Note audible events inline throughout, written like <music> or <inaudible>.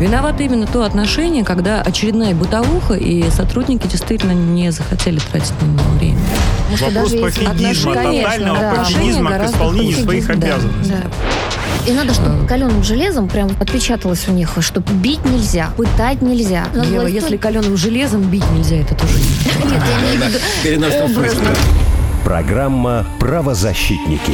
Виновато именно то отношение, когда очередная бытовуха, и сотрудники действительно не захотели тратить на него время. Вопрос пофигизма, тотального да. пофигизма к исполнению своих обязанностей. Да, да. И надо, чтобы каленым железом прям отпечаталось у них, что бить нельзя, пытать нельзя. Ева, власть... если каленым железом бить нельзя, это тоже <laughs> Нет, я имею в виду Программа «Правозащитники».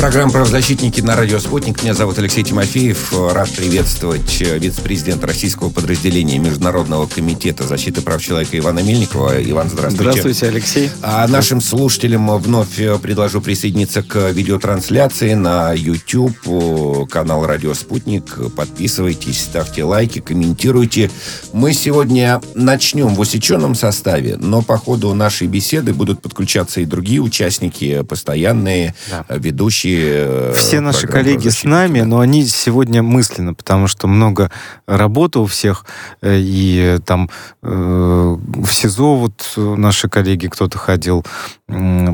Программа «Правозащитники» на радио «Спутник». Меня зовут Алексей Тимофеев. Рад приветствовать э, вице-президента российского подразделения Международного комитета защиты прав человека Ивана Мельникова. Иван, здравствуйте. Здравствуйте, Алексей. А нашим слушателям вновь э, предложу присоединиться к видеотрансляции на YouTube, канал «Радио Спутник». Подписывайтесь, ставьте лайки, комментируйте. Мы сегодня начнем в усеченном составе, но по ходу нашей беседы будут подключаться и другие участники, постоянные да. ведущие Э, Все наши коллеги с нами, но они сегодня мысленно, потому что много работы у всех, э, и там э, в СИЗО вот наши коллеги кто-то ходил,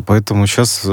поэтому сейчас,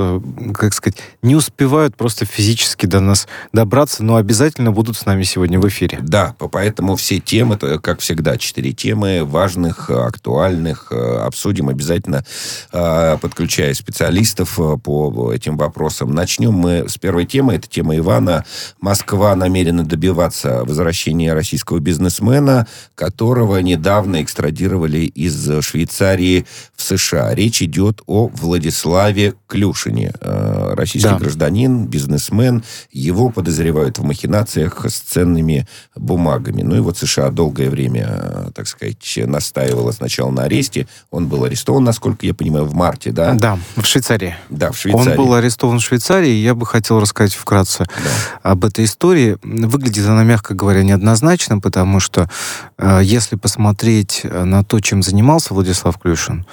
как сказать, не успевают просто физически до нас добраться, но обязательно будут с нами сегодня в эфире. Да, поэтому все темы, как всегда, четыре темы важных, актуальных, обсудим обязательно, подключая специалистов по этим вопросам. Начнем мы с первой темы. Это тема Ивана. Москва намерена добиваться возвращения российского бизнесмена, которого недавно экстрадировали из Швейцарии в США. Речь идет о Владиславе Клюшине. Э, российский да. гражданин, бизнесмен. Его подозревают в махинациях с ценными бумагами. Ну и вот США долгое время, э, так сказать, настаивала сначала на аресте. Он был арестован, насколько я понимаю, в марте, да? Да, в Швейцарии. Да, в Швейцарии. Он был арестован в Швейцарии. Я бы хотел рассказать вкратце да. об этой истории. Выглядит она, мягко говоря, неоднозначно, потому что э, если посмотреть на то, чем занимался Владислав Клюшин,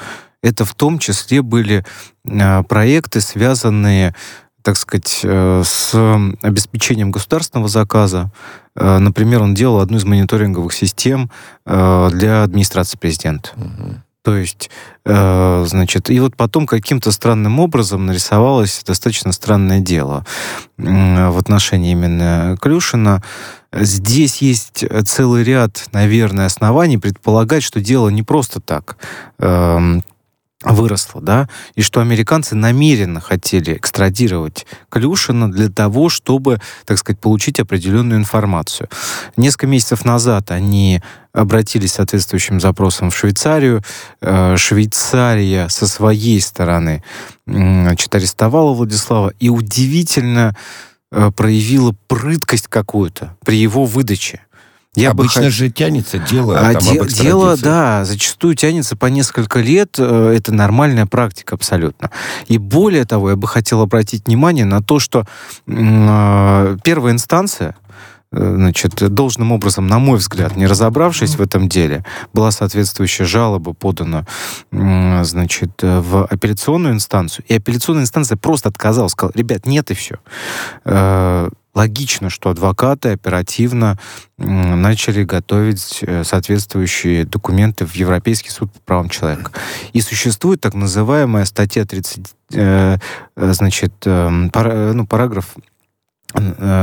это в том числе были э, проекты, связанные так сказать, э, с обеспечением государственного заказа. Э, например, он делал одну из мониторинговых систем э, для администрации президента. Угу. То есть, значит, и вот потом каким-то странным образом нарисовалось достаточно странное дело в отношении именно Клюшина. Здесь есть целый ряд, наверное, оснований предполагать, что дело не просто так. Выросло, да, и что американцы намеренно хотели экстрадировать Клюшина для того, чтобы, так сказать, получить определенную информацию. Несколько месяцев назад они обратились с соответствующим запросом в Швейцарию. Э, Швейцария со своей стороны значит, арестовала Владислава и удивительно э, проявила прыткость какую-то при его выдаче. Я Обычно бы... же тянется дело. А там, де- дело, да, зачастую тянется по несколько лет. Э, это нормальная практика абсолютно. И более того, я бы хотел обратить внимание на то, что э, первая инстанция, э, значит, должным образом, на мой взгляд, не разобравшись в этом деле, была соответствующая жалоба подана, значит, в апелляционную инстанцию, и апелляционная инстанция просто отказалась, сказала, ребят, нет и все э, логично, что адвокаты оперативно начали готовить э, соответствующие документы в Европейский суд по правам человека. И существует так называемая статья 30, э, э, значит, эм, ну, параграф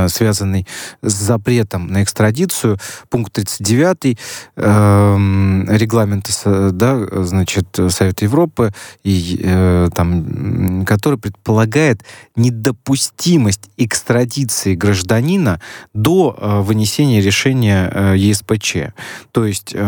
связанный с запретом на экстрадицию, пункт 39 э, регламента, да, значит, Совета Европы, и, э, там, который предполагает недопустимость экстрадиции гражданина до э, вынесения решения э, ЕСПЧ. То есть э,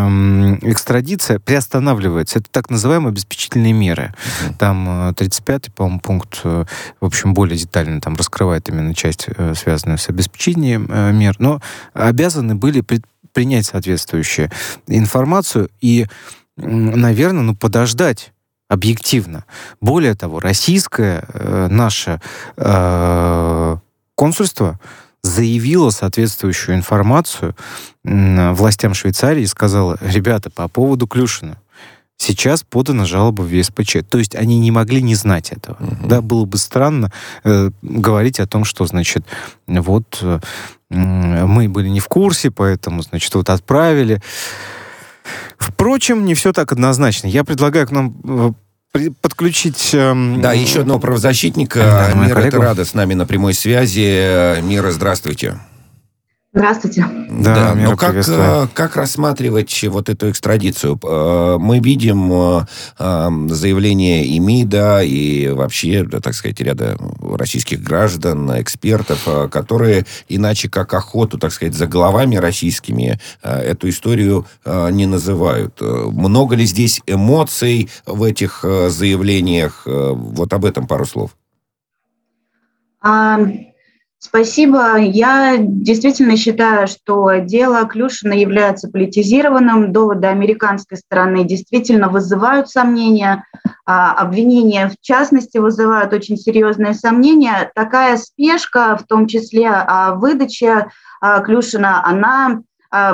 экстрадиция приостанавливается. Это так называемые обеспечительные меры. Там 35-й, э, по-моему, пункт, э, в общем, более детально там раскрывает именно часть э, связанную с обеспечением э, мер, но обязаны были принять соответствующую информацию и, наверное, ну, подождать объективно. Более того, российское э, наше э, консульство заявило соответствующую информацию э, властям Швейцарии и сказала, ребята, по поводу Клюшина, Сейчас подана жалоба в ЕСПЧ. То есть они не могли не знать этого. Угу. Да, было бы странно э, говорить о том, что, значит, вот э, мы были не в курсе, поэтому, значит, вот отправили. Впрочем, не все так однозначно. Я предлагаю к нам э, подключить... Эм... Да, еще одного правозащитника. Да, Мира Терада с нами на прямой связи. Мира, здравствуйте. Здравствуйте. Да, да но как, э, как рассматривать вот эту экстрадицию? Э, мы видим э, заявления и МИДа, и вообще, так сказать, ряда российских граждан, экспертов, которые иначе как охоту, так сказать, за головами российскими эту историю не называют. Много ли здесь эмоций в этих заявлениях? Вот об этом пару слов. А, Спасибо. Я действительно считаю, что дело Клюшина является политизированным. Доводы американской стороны действительно вызывают сомнения. А обвинения, в частности, вызывают очень серьезные сомнения. Такая спешка, в том числе а, выдача а, Клюшина, она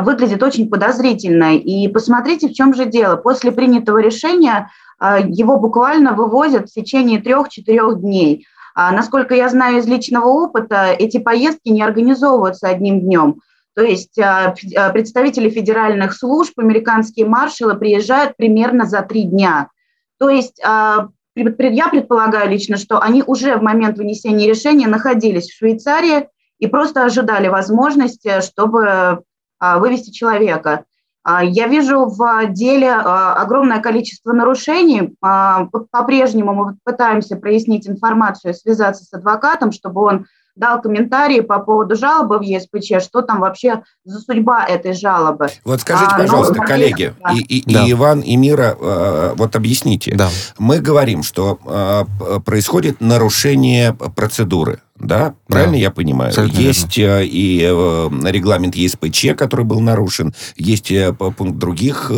выглядит очень подозрительно. И посмотрите, в чем же дело. После принятого решения его буквально вывозят в течение трех-четырех дней – насколько я знаю из личного опыта, эти поездки не организовываются одним днем. То есть а, а, представители федеральных служб, американские маршалы приезжают примерно за три дня. То есть я предполагаю лично, что они уже в момент вынесения решения находились в Швейцарии и просто ожидали возможности, чтобы вывести человека. А, я вижу в деле а, огромное количество нарушений. А, по-прежнему мы пытаемся прояснить информацию, связаться с адвокатом, чтобы он дал комментарии по поводу жалобы в ЕСПЧ, что там вообще за судьба этой жалобы. Вот скажите, а, пожалуйста, но, коллеги, да. и, и, да. и Иван, и Мира, вот объясните. Да. Мы говорим, что происходит нарушение процедуры да? Правильно да. я понимаю? Абсолютно есть верно. Э, и э, регламент ЕСПЧ, который был нарушен, есть э, пункт других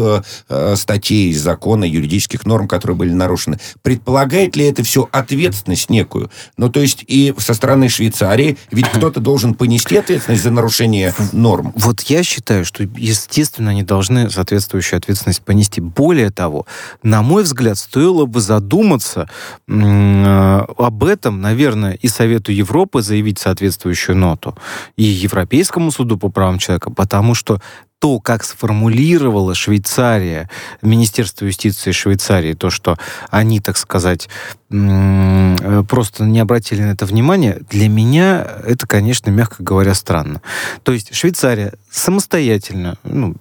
статей закона, юридических норм, которые были нарушены. Предполагает ли это все ответственность некую? Ну, то есть и со стороны Швейцарии, ведь кто-то должен понести ответственность за нарушение норм. Вот я считаю, что, естественно, они должны соответствующую ответственность понести. Более того, на мой взгляд, стоило бы задуматься об этом, наверное, и Совету Европы, Европы заявить соответствующую ноту и Европейскому суду по правам человека, потому что то, как сформулировала Швейцария, Министерство юстиции Швейцарии, то, что они, так сказать, просто не обратили на это внимание, для меня это, конечно, мягко говоря, странно. То есть Швейцария самостоятельно, ну,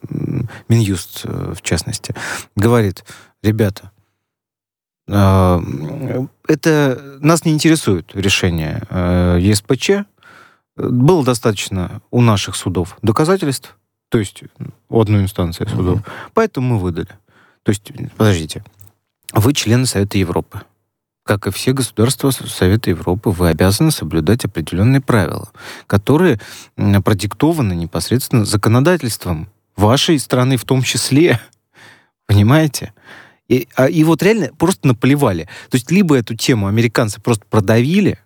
Минюст э, в частности, говорит, ребята, это нас не интересует решение э, ЕСПЧ. Было достаточно у наших судов доказательств, то есть у одной инстанции судов. Угу. Поэтому мы выдали. То есть, подождите, вы члены Совета Европы. Как и все государства Совета Европы, вы обязаны соблюдать определенные правила, которые продиктованы непосредственно законодательством вашей страны в том числе. <laughs> Понимаете? И, а, и вот реально просто наплевали. То есть либо эту тему американцы просто продавили,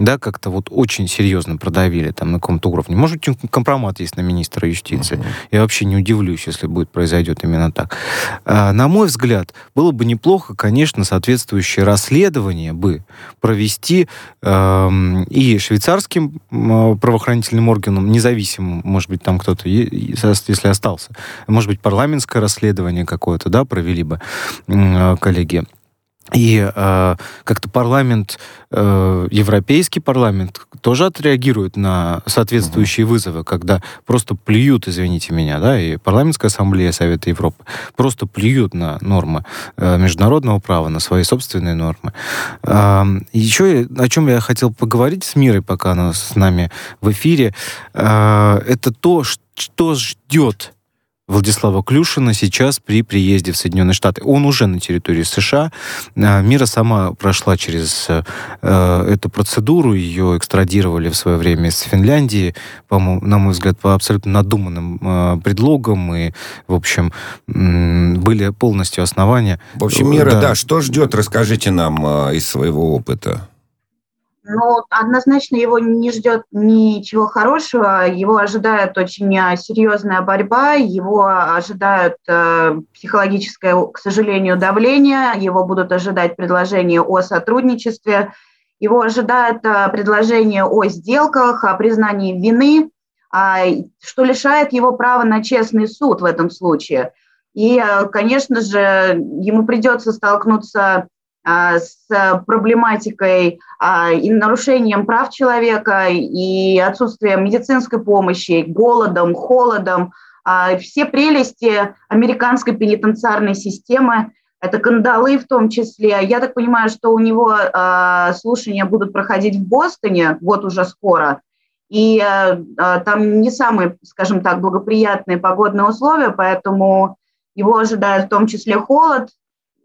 да, как-то вот очень серьезно продавили там на каком-то уровне. Может быть, компромат есть на министра юстиции. Uh-huh. Я вообще не удивлюсь, если будет произойдет именно так. А, на мой взгляд, было бы неплохо, конечно, соответствующее расследование бы провести э, и швейцарским правоохранительным органам, независимым, может быть, там кто-то, если остался, может быть, парламентское расследование какое-то, да, провели бы э, коллеги и э, как-то парламент, э, европейский парламент тоже отреагирует на соответствующие угу. вызовы, когда просто плюют, извините меня, да, и парламентская ассамблея Совета Европы просто плюют на нормы э, международного права, на свои собственные нормы. Э, еще о чем я хотел поговорить с Мирой, пока она с нами в эфире, э, это то, что ждет Владислава Клюшина сейчас при приезде в Соединенные Штаты. Он уже на территории США. А, Мира сама прошла через э, эту процедуру. Ее экстрадировали в свое время из Финляндии, по на мой взгляд, по абсолютно надуманным э, предлогам. И, в общем, были полностью основания. В общем, Мира, да, да что ждет, расскажите нам э, из своего опыта. Ну, однозначно его не ждет ничего хорошего. Его ожидает очень э, серьезная борьба, его ожидает э, психологическое, к сожалению, давление, его будут ожидать предложения о сотрудничестве, его ожидает э, предложение о сделках, о признании вины, э, что лишает его права на честный суд в этом случае. И, э, конечно же, ему придется столкнуться проблематикой и нарушением прав человека, и отсутствием медицинской помощи, голодом, холодом, все прелести американской пенитенциарной системы, это кандалы в том числе. Я так понимаю, что у него слушания будут проходить в Бостоне, вот уже скоро, и там не самые, скажем так, благоприятные погодные условия, поэтому его ожидает в том числе холод,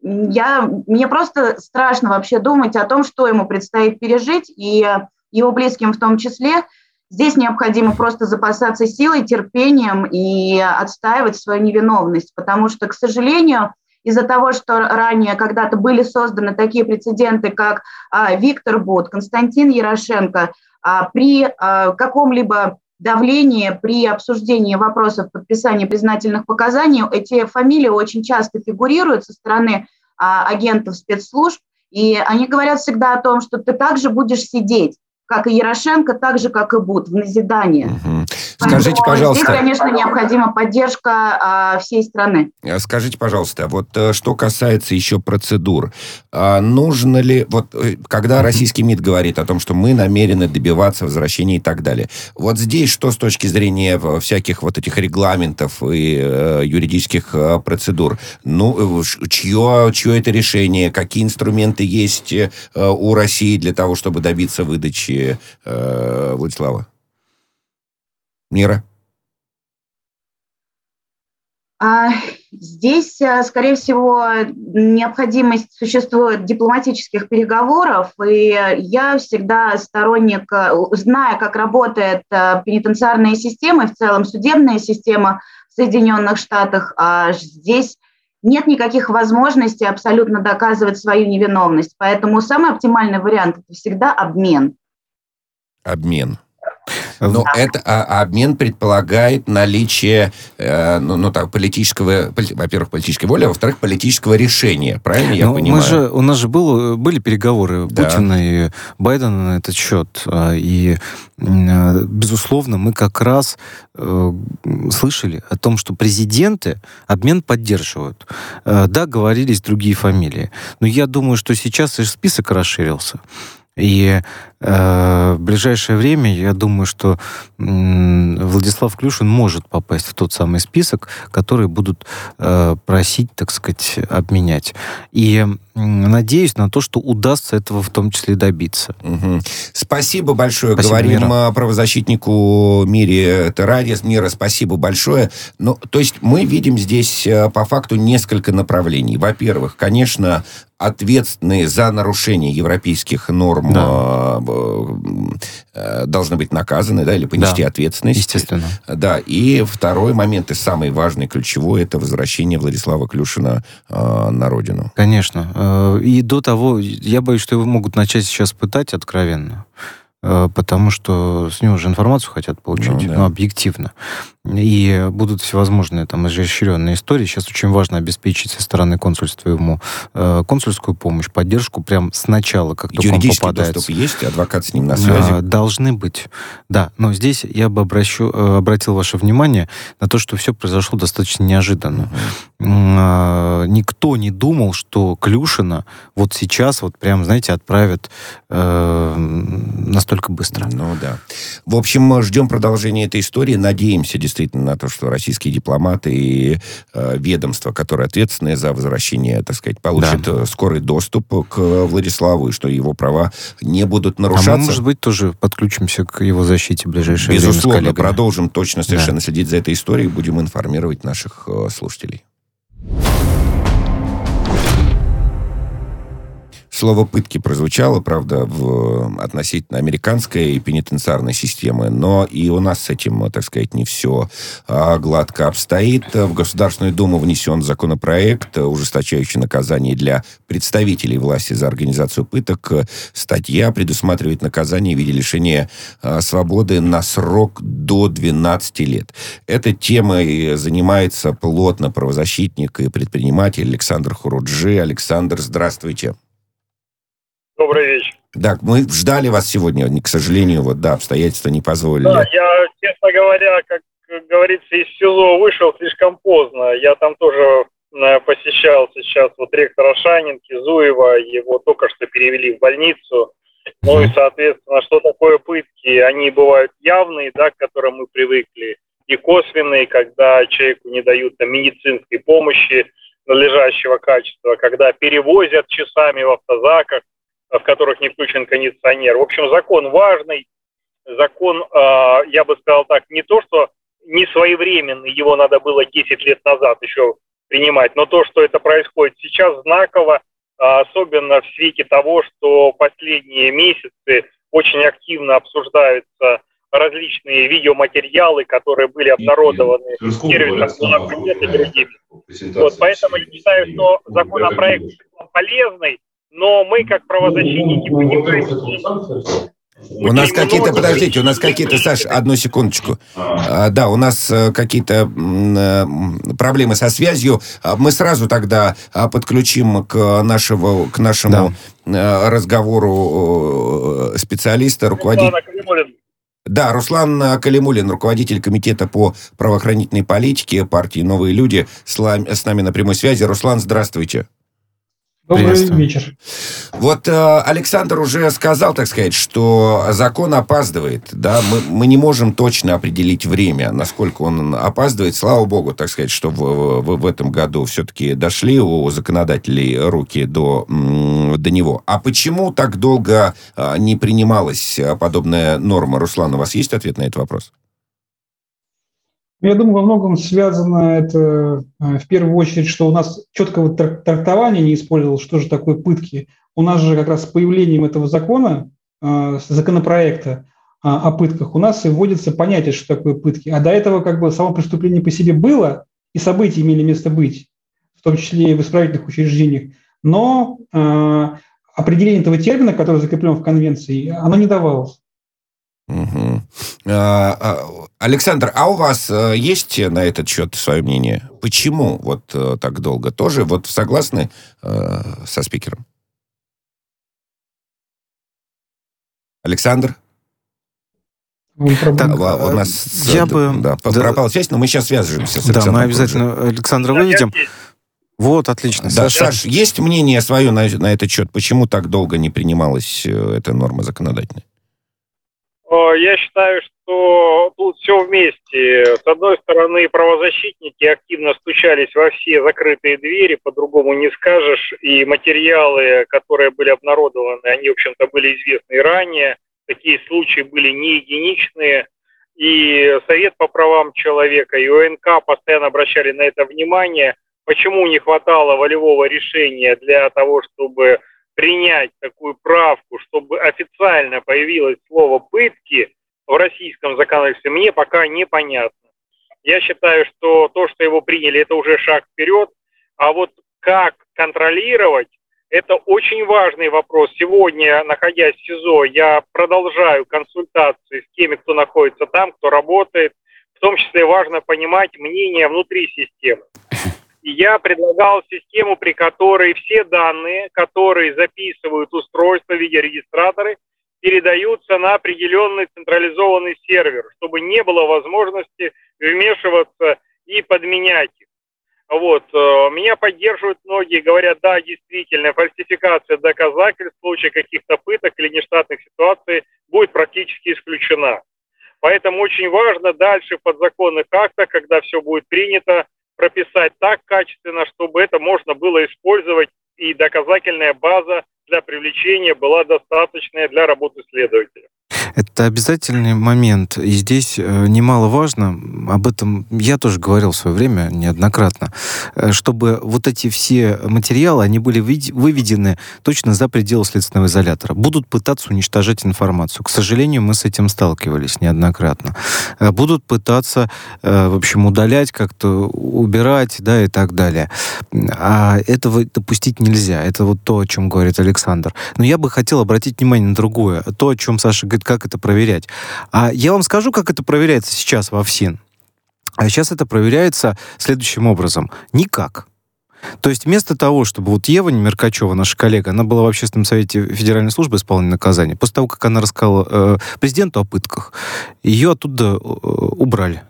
я, мне просто страшно вообще думать о том, что ему предстоит пережить, и его близким в том числе. Здесь необходимо просто запасаться силой, терпением и отстаивать свою невиновность, потому что, к сожалению, из-за того, что ранее когда-то были созданы такие прецеденты, как а, Виктор Бот, Константин Ярошенко, а, при а, каком-либо давлении при обсуждении вопросов подписания признательных показаний эти фамилии очень часто фигурируют со стороны агентов спецслужб, и они говорят всегда о том, что ты также будешь сидеть как и Ярошенко, так же, как и Буд, в назидание. Угу. Скажите, пожалуйста... Здесь, конечно, необходима поддержка а, всей страны. А скажите, пожалуйста, вот э, что касается еще процедур, а, нужно ли... Вот э, когда российский МИД говорит о том, что мы намерены добиваться возвращения и так далее, вот здесь что с точки зрения э, всяких вот этих регламентов и э, юридических э, процедур? Ну, чье, чье это решение? Какие инструменты есть э, у России для того, чтобы добиться выдачи помощи э, Владислава? Мира? А, здесь, э, скорее всего, необходимость существует дипломатических переговоров, и я всегда сторонник, э, зная, как работает э, пенитенциарная система, в целом судебная система в Соединенных Штатах, а здесь нет никаких возможностей абсолютно доказывать свою невиновность. Поэтому самый оптимальный вариант – это всегда обмен обмен. Но да. это а, обмен предполагает наличие, э, ну, ну так, политического, поли, во-первых, политической воли, а во-вторых, политического решения. Правильно я ну, понимаю? Мы же, у нас же было, были переговоры да. Путина и Байдена на этот счет. А, и, безусловно, мы как раз э, слышали о том, что президенты обмен поддерживают. Э, да, говорились другие фамилии. Но я думаю, что сейчас и список расширился. И в ближайшее время, я думаю, что э, Владислав Клюшин может попасть в тот самый список, который будут э, просить, так сказать, обменять. И надеюсь на то, что удастся этого в том числе добиться. Угу. Спасибо большое. Спасибо, Говорим Мира. правозащитнику Мире Терадис. Мира, спасибо большое. Ну, то есть мы видим здесь э, по факту несколько направлений. Во-первых, конечно, ответственные за нарушение европейских норм да. Э, должны быть наказаны, да, или понести да, ответственность. Естественно. Да, и второй момент, и самый важный, ключевой, это возвращение Владислава Клюшина э, на родину. Конечно. Э, и до того, я боюсь, что его могут начать сейчас пытать откровенно. Э, потому что с него же информацию хотят получить, ну, да. ну, объективно. И будут всевозможные там изощренные истории. Сейчас очень важно обеспечить со стороны консульства ему э, консульскую помощь, поддержку прям сначала, как только он попадается. доступ есть? Адвокат с ним на связи? А, должны быть, да. Но здесь я бы обращу, э, обратил ваше внимание на то, что все произошло достаточно неожиданно. Угу. А, никто не думал, что Клюшина вот сейчас вот прям, знаете, отправят э, настолько настолько быстро. Ну да. В общем, мы ждем продолжения этой истории. Надеемся действительно на то, что российские дипломаты и э, ведомства, которые ответственны за возвращение, так сказать, получат да. Э, скорый доступ к Владиславу, и что его права не будут нарушаться. А мы, может быть, тоже подключимся к его защите в ближайшее Безусловно, время продолжим точно совершенно да. следить за этой историей, будем информировать наших э, слушателей. Слово «пытки» прозвучало, правда, в относительно американской пенитенциарной системы, но и у нас с этим, так сказать, не все а, гладко обстоит. В Государственную Думу внесен законопроект, ужесточающий наказание для представителей власти за организацию пыток. Статья предусматривает наказание в виде лишения а, свободы на срок до 12 лет. Этой темой занимается плотно правозащитник и предприниматель Александр Хуруджи. Александр, здравствуйте. Добрый вечер. Да, мы ждали вас сегодня, к сожалению, вот да, обстоятельства не позволили. Да, я, честно говоря, как говорится, из СИЗО вышел слишком поздно. Я там тоже э, посещал сейчас вот ректора Шанинки, Зуева, его только что перевели в больницу. Ну и, соответственно, что такое пытки? Они бывают явные, да, к которым мы привыкли, и косвенные, когда человеку не дают там, медицинской помощи надлежащего качества, когда перевозят часами в автозаках, в которых не включен кондиционер. В общем, закон важный, закон, э, я бы сказал так, не то, что не своевременный, его надо было 10 лет назад еще принимать, но то, что это происходит сейчас, знаково, а, особенно в свете того, что последние месяцы очень активно обсуждаются различные видеоматериалы, которые были обнародованы сервисом и другими. Вот, поэтому я считаю, что законопроект полезный, но мы, как правозащитники, понимаем, что у нас какие-то, подождите, у нас какие-то, Саш, одну секундочку. А, да, у нас э, какие-то э, проблемы со связью. А, мы сразу тогда а, подключим к, нашего, к нашему да. Э, разговору специалиста, руководителя. Да, Руслан Калимулин, руководитель комитета по правоохранительной политике партии «Новые люди», с нами на прямой связи. Руслан, здравствуйте. Добрый вечер. Вот э, Александр уже сказал, так сказать, что закон опаздывает. Да? Мы, мы не можем точно определить время, насколько он опаздывает. Слава богу, так сказать, что в, в, в этом году все-таки дошли у законодателей руки до, до него. А почему так долго э, не принималась подобная норма? Руслан, у вас есть ответ на этот вопрос? Я думаю, во многом связано это э, в первую очередь, что у нас четкого трактования не использовалось, что же такое пытки. У нас же как раз с появлением этого закона, э, законопроекта э, о пытках, у нас и вводится понятие, что такое пытки. А до этого как бы само преступление по себе было, и события имели место быть, в том числе и в исправительных учреждениях. Но определение этого термина, который закреплен в конвенции, оно не давалось. Угу. Александр, а у вас э, есть на этот счет свое мнение? Почему вот э, так долго? Тоже вот согласны э, со спикером? Александр? Так, у нас я бы, да, да, пропала связь, но мы сейчас свяжемся с Александром. Да, мы обязательно уже. Александра выведем. Вот, отлично. Да, Саш, Саш, есть мнение свое на, на этот счет? Почему так долго не принималась эта норма законодательная? Я считаю, что тут все вместе. С одной стороны, правозащитники активно стучались во все закрытые двери, по-другому не скажешь, и материалы, которые были обнародованы, они, в общем-то, были известны ранее. Такие случаи были не единичные. И Совет по правам человека и ОНК постоянно обращали на это внимание. Почему не хватало волевого решения для того, чтобы принять такую правку, чтобы официально появилось слово «пытки» в российском законодательстве, мне пока непонятно. Я считаю, что то, что его приняли, это уже шаг вперед, а вот как контролировать, это очень важный вопрос. Сегодня, находясь в СИЗО, я продолжаю консультации с теми, кто находится там, кто работает. В том числе важно понимать мнение внутри системы. Я предлагал систему, при которой все данные, которые записывают устройство в виде регистраторы, передаются на определенный централизованный сервер, чтобы не было возможности вмешиваться и подменять их. Вот. Э, меня поддерживают многие, говорят, да, действительно, фальсификация доказательств в случае каких-то пыток или нештатных ситуаций будет практически исключена. Поэтому очень важно дальше в подзаконных актах, когда все будет принято, прописать так качественно, чтобы это можно было использовать и доказательная база для привлечения была достаточная для работы следователя. Это обязательный момент. И здесь э, немаловажно, об этом я тоже говорил в свое время неоднократно, э, чтобы вот эти все материалы, они были выведены точно за пределы следственного изолятора. Будут пытаться уничтожать информацию. К сожалению, мы с этим сталкивались неоднократно. Э, будут пытаться, в общем, удалять, как-то убирать, да, и так далее. А этого допустить нельзя. Это вот то, о чем говорит Александр. Но я бы хотел обратить внимание на другое. То, о чем Саша говорит, как это проверять. А я вам скажу, как это проверяется сейчас во ФСИН. А сейчас это проверяется следующим образом. Никак. То есть вместо того, чтобы вот Ева Меркачева, наша коллега, она была в Общественном совете Федеральной службы исполнения наказания, после того, как она рассказала э, президенту о пытках, ее оттуда э, убрали.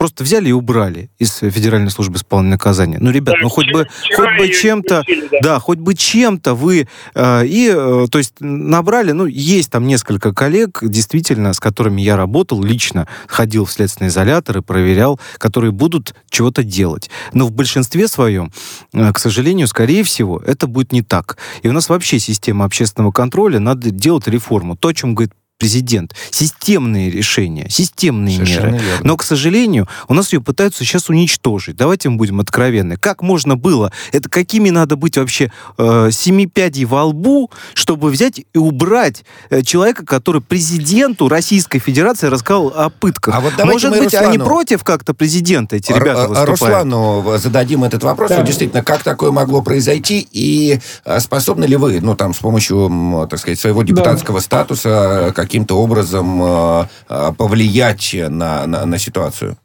Просто взяли и убрали из Федеральной службы исполнения наказания. Ну, ребят, да, ну хоть бы, хоть бы чем-то, да. хоть бы чем-то вы э, и, э, то есть набрали, ну, есть там несколько коллег, действительно, с которыми я работал лично, ходил в следственный изолятор и проверял, которые будут чего-то делать. Но в большинстве своем, э, к сожалению, скорее всего, это будет не так. И у нас вообще система общественного контроля, надо делать реформу. То, о чем говорит президент. Системные решения, системные Совершенно меры. Верно. Но, к сожалению, у нас ее пытаются сейчас уничтожить. Давайте мы будем откровенны. Как можно было? Это какими надо быть вообще э, семи пядей во лбу, чтобы взять и убрать э, человека, который президенту Российской Федерации рассказал о пытках? А вот Может быть, Руслану... они против как-то президента, эти ребята выступают? Руслану зададим этот вопрос. Да. Действительно, как такое могло произойти? И э, способны ли вы, ну, там, с помощью, так сказать, своего депутатского да. статуса, как каким-то образом э, э, повлиять на, на, на ситуацию?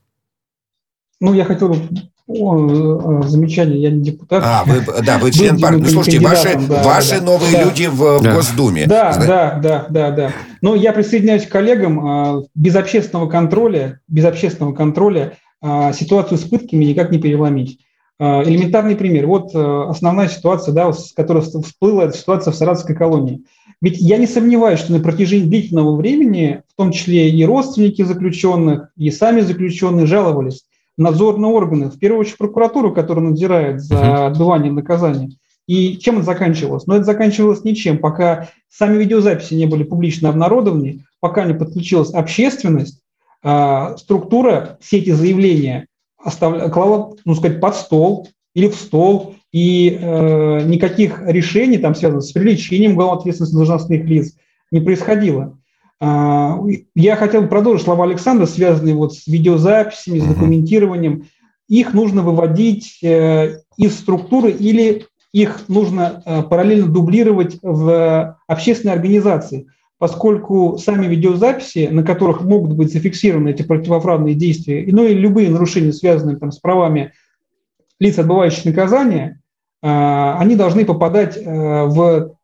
Ну, я хотел бы о, э, замечание, я не депутат. А, вы, да, вы член партии. Ну, слушайте, ваши, да, ваши да, новые да, люди в, да. в Госдуме. Да, Знаете? да, да, да, да. Но я присоединяюсь к коллегам. Без общественного контроля, без общественного контроля ситуацию с пытками никак не переломить. Элементарный пример. Вот основная ситуация, да, с которой всплыла, это ситуация в Саратовской колонии. Ведь я не сомневаюсь, что на протяжении длительного времени, в том числе и родственники заключенных, и сами заключенные жаловались надзорные органы, в первую очередь прокуратуру, которая надзирает за отбыванием наказания. И чем это заканчивалось? Ну, это заканчивалось ничем, пока сами видеозаписи не были публично обнародованы, пока не подключилась общественность, э, структура все эти заявления оставляла, клала, ну, сказать, под стол или в стол, и э, никаких решений, там, связанных с привлечением уголовной ответственности должностных лиц, не происходило. Э, я хотел бы продолжить слова Александра, связанные вот с видеозаписями, с документированием. Их нужно выводить э, из структуры или их нужно э, параллельно дублировать в общественной организации, поскольку сами видеозаписи, на которых могут быть зафиксированы эти противоправные действия, ну и любые нарушения, связанные там, с правами лиц, отбывающих наказание, они должны попадать э, в,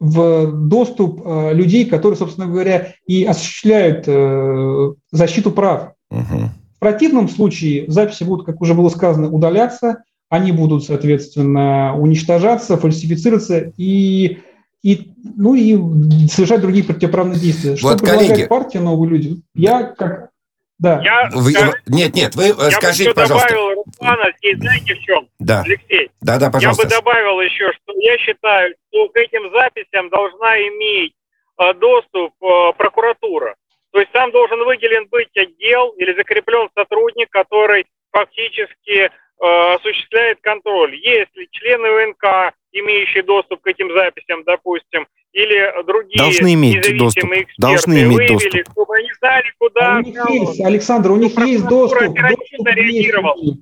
в доступ э, людей, которые, собственно говоря, и осуществляют э, защиту прав. Угу. В противном случае записи будут, как уже было сказано, удаляться, они будут, соответственно, уничтожаться, фальсифицироваться и, и, ну, и совершать другие противоправные действия. Что вот, предлагает коллеги, партия «Новые люди»? Я как да. Я, вы, скажу, нет, нет, вы я скажите, бы пожалуйста. добавил Руслана, здесь знаете в чем? Да. Алексей. Да, да, пожалуйста. Я бы добавил еще, что я считаю, что к этим записям должна иметь э, доступ э, прокуратура. То есть там должен выделен быть отдел или закреплен сотрудник, который фактически э, осуществляет контроль. Если члены УНК, имеющие доступ к этим записям, допустим, или другие должны иметь доступ. Эксперты должны иметь вывели, доступ. чтобы они знали, куда... А у них есть, Александр, у них есть доступ. доступ есть,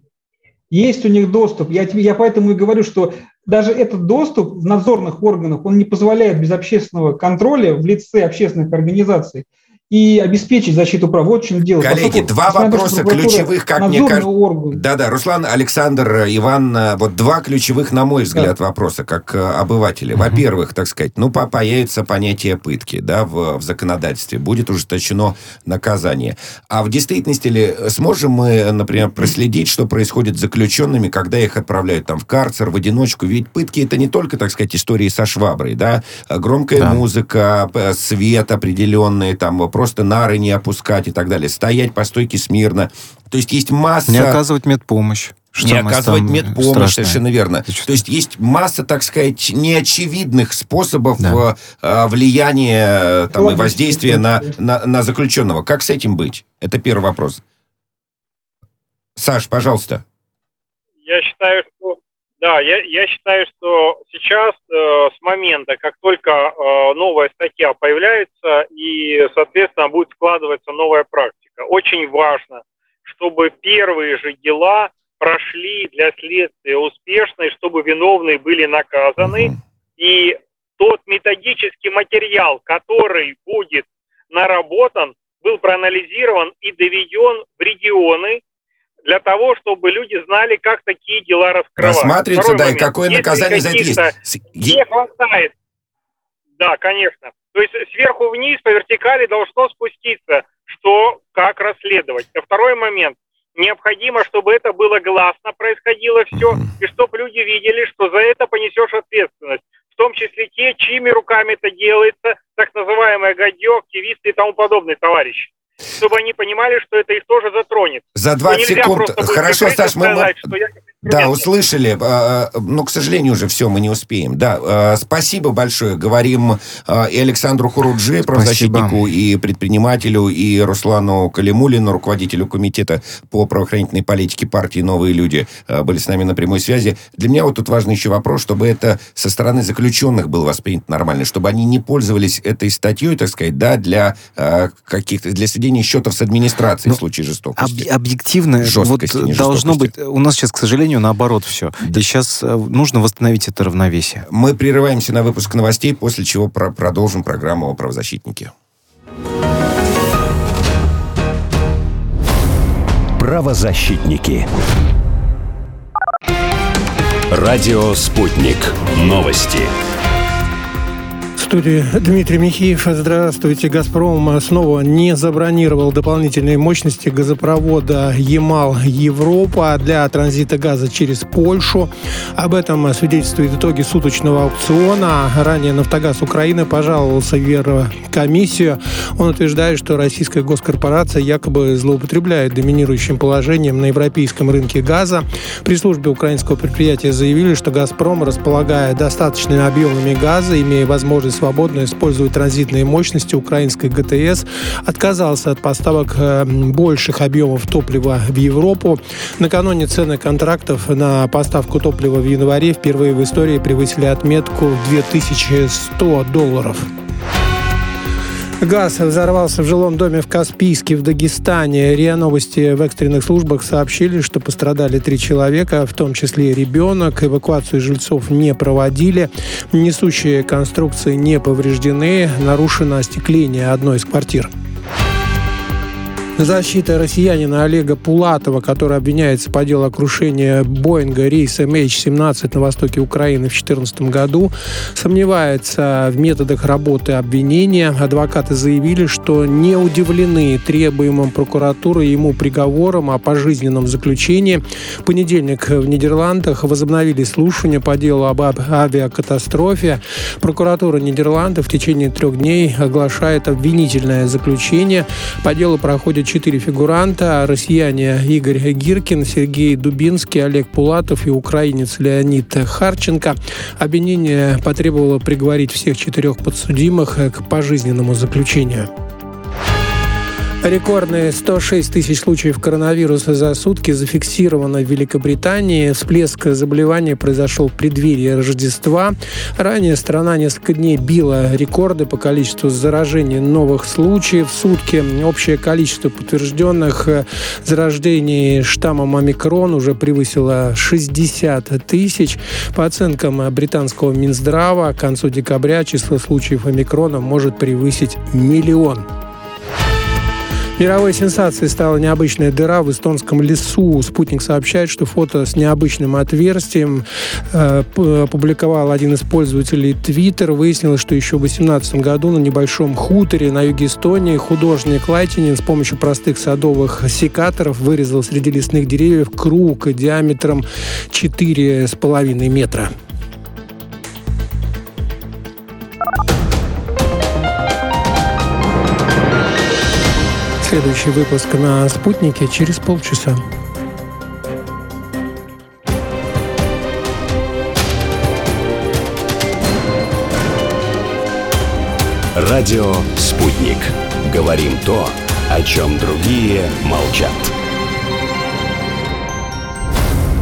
есть у них доступ. Я, я поэтому и говорю, что даже этот доступ в надзорных органах, он не позволяет без общественного контроля в лице общественных организаций и обеспечить защиту прав. Вот в чем дело. Коллеги, Поскольку, два вопроса ключевых, как мне кажется. Да-да, Руслан, Александр, Иван, вот два ключевых, на мой взгляд, да. вопроса, как э, обыватели. Угу. Во-первых, так сказать, ну, появится понятие пытки, да, в, в законодательстве, будет ужесточено наказание. А в действительности ли сможем мы, например, проследить, что происходит с заключенными, когда их отправляют там в карцер, в одиночку? Ведь пытки это не только, так сказать, истории со шваброй, да, громкая да. музыка, свет определенный, там просто нары не опускать и так далее. Стоять по стойке смирно. То есть есть масса... Не оказывать медпомощь. Что не оказывать медпомощь, страшное. совершенно верно. То есть есть масса, так сказать, неочевидных способов да. Э, влияния там, и воздействия на, на, на заключенного. Как с этим быть? Это первый вопрос. Саш, пожалуйста. Я считаю, что да, я, я считаю, что сейчас э, с момента, как только э, новая статья появляется и, соответственно, будет складываться новая практика, очень важно, чтобы первые же дела прошли для следствия успешно, и чтобы виновные были наказаны. И тот методический материал, который будет наработан, был проанализирован и доведен в регионы, для того, чтобы люди знали, как такие дела раскрывать. Рассматривается, да, момент. и какое Если наказание за это есть. Не хватает. Да, конечно. То есть сверху вниз по вертикали должно спуститься, что как расследовать. А второй момент. необходимо, чтобы это было гласно, происходило все, и чтобы люди видели, что за это понесешь ответственность. В том числе те, чьими руками это делается, так называемые гадье, активисты и тому подобные товарищи чтобы они понимали, что это их тоже затронет. За 20 секунд. Хорошо, Стас, мы... Сказать, что я да, услышали. А, а, но, к сожалению, уже все, мы не успеем. Да, а, спасибо большое. Говорим и Александру Хуруджи, правозащитнику, и предпринимателю, и Руслану Калимулину, руководителю комитета по правоохранительной политике партии «Новые люди», были с нами на прямой связи. Для меня вот тут важный еще вопрос, чтобы это со стороны заключенных было воспринято нормально, чтобы они не пользовались этой статьей, так сказать, да, для каких-то, для сведения счетов с администрацией Но в случае жестокости. Об, объективно, вот должно быть, у нас сейчас, к сожалению, сожалению, наоборот все. Да. И сейчас э, нужно восстановить это равновесие. Мы прерываемся на выпуск новостей, после чего про продолжим программу о правозащитнике. Правозащитники. Радио «Спутник». Новости студии Дмитрий Михеев. Здравствуйте. «Газпром» снова не забронировал дополнительные мощности газопровода «Ямал-Европа» для транзита газа через Польшу. Об этом свидетельствуют итоги суточного аукциона. Ранее «Нафтогаз Украины» пожаловался в Еврокомиссию. Он утверждает, что российская госкорпорация якобы злоупотребляет доминирующим положением на европейском рынке газа. При службе украинского предприятия заявили, что «Газпром», располагая достаточными объемами газа, имея возможность свободно использовать транзитные мощности украинской ГТС, отказался от поставок э, больших объемов топлива в Европу. Накануне цены контрактов на поставку топлива в январе впервые в истории превысили отметку 2100 долларов. Газ взорвался в жилом доме в Каспийске в Дагестане. РИА Новости в экстренных службах сообщили, что пострадали три человека, в том числе ребенок. Эвакуацию жильцов не проводили. Несущие конструкции не повреждены. Нарушено остекление одной из квартир. Защита россиянина Олега Пулатова, который обвиняется по делу о крушении Боинга рейса MH17 на востоке Украины в 2014 году, сомневается в методах работы обвинения. Адвокаты заявили, что не удивлены требуемым прокуратурой ему приговором о пожизненном заключении. В понедельник в Нидерландах возобновили слушания по делу об авиакатастрофе. Прокуратура Нидерландов в течение трех дней оглашает обвинительное заключение. По делу проходит четыре фигуранта. Россияне Игорь Гиркин, Сергей Дубинский, Олег Пулатов и украинец Леонид Харченко. Обвинение потребовало приговорить всех четырех подсудимых к пожизненному заключению. Рекордные 106 тысяч случаев коронавируса за сутки зафиксировано в Великобритании. Всплеск заболевания произошел в преддверии Рождества. Ранее страна несколько дней била рекорды по количеству заражений новых случаев в сутки. Общее количество подтвержденных заражений штаммом омикрон уже превысило 60 тысяч. По оценкам британского Минздрава, к концу декабря число случаев омикрона может превысить миллион. Мировой сенсацией стала необычная дыра в эстонском лесу. Спутник сообщает, что фото с необычным отверстием э, опубликовал один из пользователей Твиттер. Выяснилось, что еще в 2018 году на небольшом хуторе на юге Эстонии художник Лайтинин с помощью простых садовых секаторов вырезал среди лесных деревьев круг диаметром 4,5 метра. Следующий выпуск на «Спутнике» через полчаса. Радио «Спутник». Говорим то, о чем другие молчат.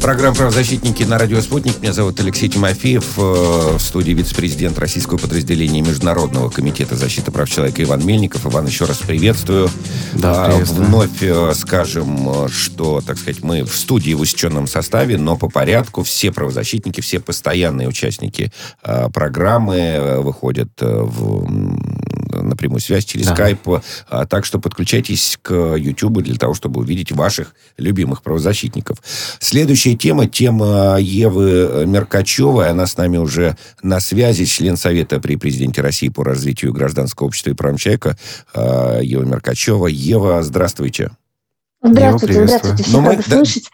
Программа «Правозащитники» на радио «Спутник». Меня зовут Алексей Тимофеев. Э, в студии вице-президент российского подразделения Международного комитета защиты прав человека Иван Мельников. Иван, еще раз приветствую. Да, а, приветствую. Вновь э, скажем, что, так сказать, мы в студии в усеченном составе, но по порядку все правозащитники, все постоянные участники э, программы выходят в на прямую связь через да. Skype. А, так что подключайтесь к YouTube для того, чтобы увидеть ваших любимых правозащитников. Следующая тема, тема Евы Меркачевой. Она с нами уже на связи, член Совета при президенте России по развитию гражданского общества и прав человека а, Ева Меркачева. Ева, здравствуйте. Здравствуйте, здравствуйте. Все ну, да, слышать.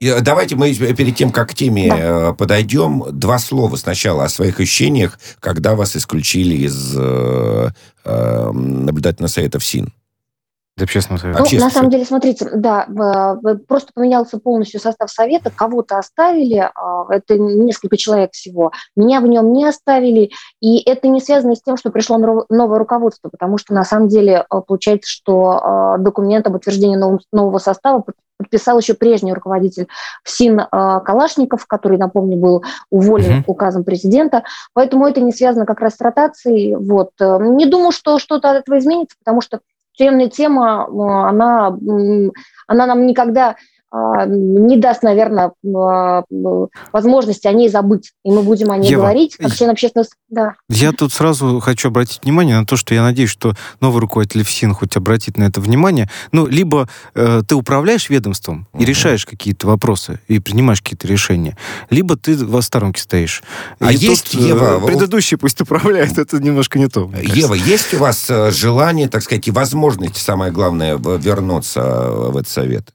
Давайте мы перед тем, как к теме да. Э, подойдем, два слова сначала о своих ощущениях, когда вас исключили из э, э, наблюдательного совета ФСИН. Общественного совета. Ну, на самом деле, смотрите, да, просто поменялся полностью состав совета, кого-то оставили, а, это несколько человек всего, меня в нем не оставили, и это не связано с тем, что пришло новое руководство, потому что на самом деле получается, что документ об утверждении нового состава подписал еще прежний руководитель ФСИН э, Калашников, который, напомню, был уволен uh-huh. указом президента. Поэтому это не связано как раз с ротацией. Вот. Э, не думаю, что что-то от этого изменится, потому что тюремная тема, э, она, она нам никогда не даст, наверное, а, возможности о ней забыть. И мы будем о ней Ева, говорить, как член общественного... Да. Я тут сразу хочу обратить внимание на то, что я надеюсь, что новый руководитель ФСИН хоть обратит на это внимание. Ну, либо э, ты управляешь ведомством и решаешь какие-то вопросы, и принимаешь какие-то решения, либо ты в сторонке стоишь. А и есть, тут, э, Ева... Предыдущий пусть управляет, это немножко не то. Ева, есть у вас э, желание, так сказать, и возможность, самое главное, вернуться в этот совет?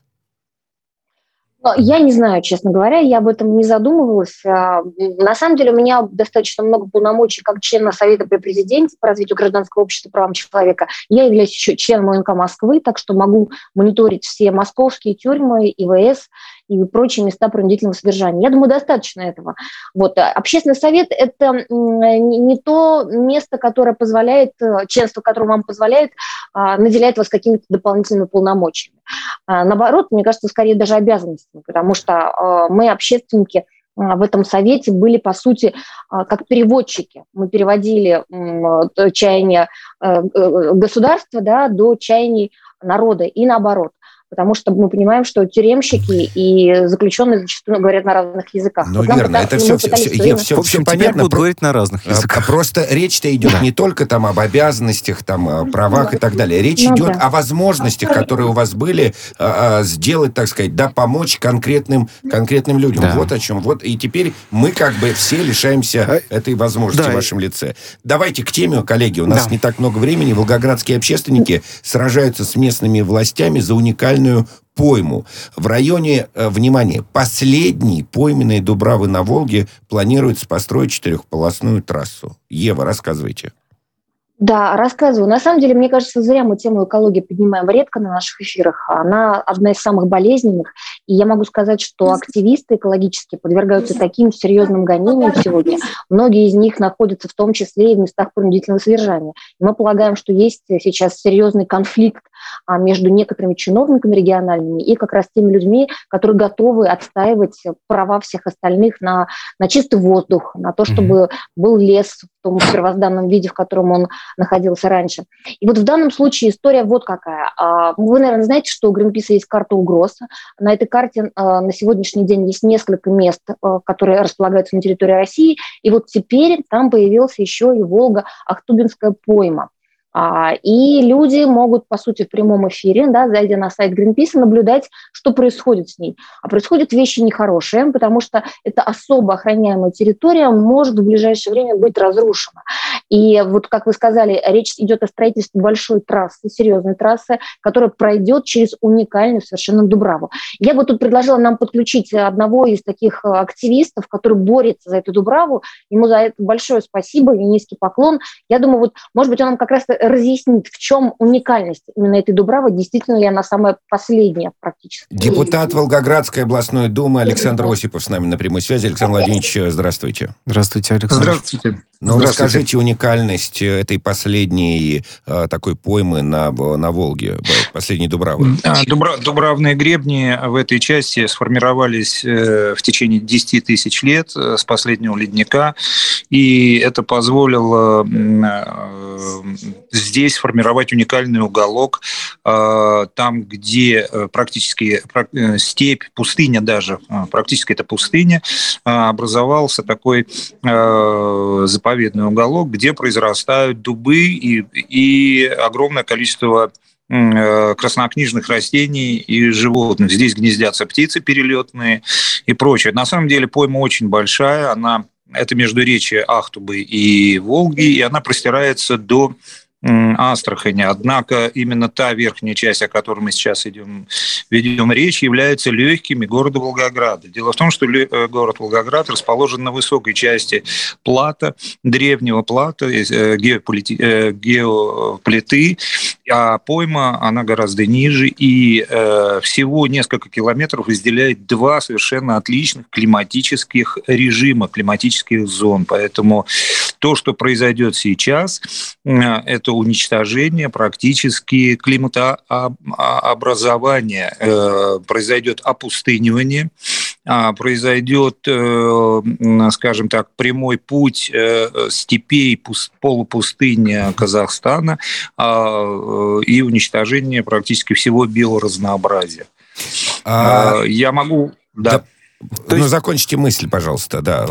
Я не знаю, честно говоря, я об этом не задумывалась. А, на самом деле у меня достаточно много полномочий как члена Совета при президенте по развитию гражданского общества правам человека. Я являюсь еще членом ОНК Москвы, так что могу мониторить все московские тюрьмы, ИВС и прочие места принудительного содержания. Я думаю, достаточно этого. Вот. А общественный совет – это не то место, которое позволяет, э, членство которое вам позволяет а, наделять вас какими-то дополнительными полномочиями. А, наоборот, мне кажется, скорее даже обязанностями, потому что мы, общественники, в этом совете были, по сути, как переводчики. Мы переводили чаяния э, э, государства да, до чаяний народа и наоборот потому что мы понимаем, что тюремщики и заключенные зачастую говорят на разных языках. Ну, вот верно, это все, все, все, все, все, все понятно. будут говорить на разных а, языках. Просто речь-то идет да. не только там об обязанностях, там, о правах да. и так далее. Речь ну, идет да. о возможностях, которые у вас были, а, а, сделать, так сказать, да, помочь конкретным, конкретным людям. Да. Вот о чем. Вот, и теперь мы как бы все лишаемся этой возможности да. в вашем лице. Давайте к теме, коллеги. У нас да. не так много времени. Волгоградские общественники сражаются с местными властями за уникальность уникальную пойму. В районе, э, внимание, последней пойменной Дубравы на Волге планируется построить четырехполосную трассу. Ева, рассказывайте. Да, рассказываю. На самом деле, мне кажется, зря мы тему экологии поднимаем редко на наших эфирах. Она одна из самых болезненных. И я могу сказать, что активисты экологические подвергаются таким серьезным гонениям сегодня. Многие из них находятся в том числе и в местах принудительного содержания. И мы полагаем, что есть сейчас серьезный конфликт а, между некоторыми чиновниками региональными и как раз теми людьми, которые готовы отстаивать права всех остальных на, на чистый воздух, на то, чтобы был лес в том первозданном виде, в котором он находился раньше. И вот в данном случае история вот какая. А, вы, наверное, знаете, что у Гринписа есть карта угроз. На этой карте а, на сегодняшний день есть несколько мест, а, которые располагаются на территории России. И вот теперь там появился еще и Волга-Ахтубинская пойма. А, и люди могут, по сути, в прямом эфире, да, зайдя на сайт Гринписа, наблюдать, что происходит с ней. А происходят вещи нехорошие, потому что это особо охраняемая территория может в ближайшее время быть разрушена. И вот, как вы сказали, речь идет о строительстве большой трассы, серьезной трассы, которая пройдет через уникальную совершенно Дубраву. Я бы тут предложила нам подключить одного из таких активистов, который борется за эту Дубраву. Ему за это большое спасибо и низкий поклон. Я думаю, вот, может быть, он нам как раз разъяснить, в чем уникальность именно этой Дубравы, действительно ли она самая последняя практически. Депутат Волгоградской областной думы Александр Осипов с нами на прямой связи. Александр Владимирович, здравствуйте. Здравствуйте, Александр. Здравствуйте. Ну, расскажите уникальность этой последней э, такой поймы на, на Волге, последней Дубравы. Дубра, Дубравные гребни в этой части сформировались э, в течение 10 тысяч лет э, с последнего ледника, и это позволило э, здесь формировать уникальный уголок, э, там, где э, практически э, степь, пустыня даже, практически это пустыня, образовался такой заповедный уголок, где произрастают дубы и, и огромное количество краснокнижных растений и животных. Здесь гнездятся птицы перелетные и прочее. На самом деле пойма очень большая, она это междуречие Ахтубы и Волги, и она простирается до Астрахани. Однако именно та верхняя часть, о которой мы сейчас идем, ведем речь, является легкими города Волгограда. Дело в том, что э, город Волгоград расположен на высокой части плата, древнего плата, э, геополити... Э, геоплиты, а пойма, она гораздо ниже, и всего несколько километров разделяет два совершенно отличных климатических режима, климатических зон. Поэтому то, что произойдет сейчас, это это уничтожение практически климатообразования. Э, произойдет опустынивание, а, произойдет, э, скажем так, прямой путь э, степей полупустыни Казахстана а, и уничтожение практически всего биоразнообразия. А... Я могу... Да. да. Ну, закончите мысль, пожалуйста, да.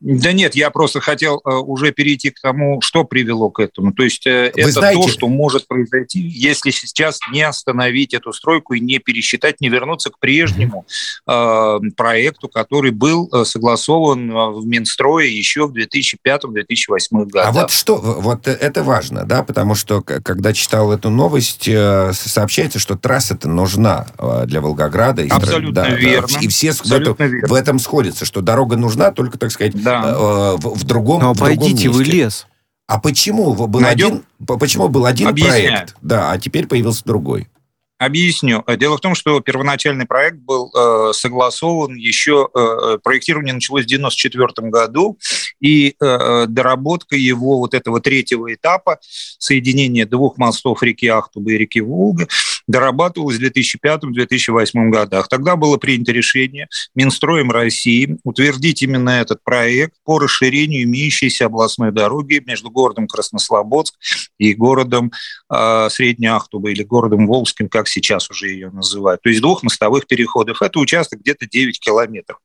Да нет, я просто хотел э, уже перейти к тому, что привело к этому. То есть э, Вы это знаете... то, что может произойти, если сейчас не остановить эту стройку и не пересчитать, не вернуться к прежнему э, проекту, который был э, согласован в Минстрое еще в 2005-2008 годах. А вот что, вот это важно, да, потому что когда читал эту новость, сообщается, что трасса-то нужна для Волгограда. Абсолютно да, верно. Да, и все Абсолютно в, этом, верно. в этом сходятся, что дорога нужна, только, так сказать, да да. Э, в, в другом Но в пойдите другом месте. в лес. А почему был Найдем? один, почему был один Объясняю. проект, да, а теперь появился другой? Объясню. Дело в том, что первоначальный проект был э, согласован еще, э, проектирование началось в 1994 году, и э, доработка его вот этого третьего этапа, соединения двух мостов реки Ахтуба и реки Волга, дорабатывалась в 2005-2008 годах. Тогда было принято решение Минстроем России утвердить именно этот проект по расширению имеющейся областной дороги между городом Краснослободск и городом э, Ахтуба или городом Волжским, как сейчас уже ее называют. То есть двух мостовых переходов. Это участок где-то 9 километров.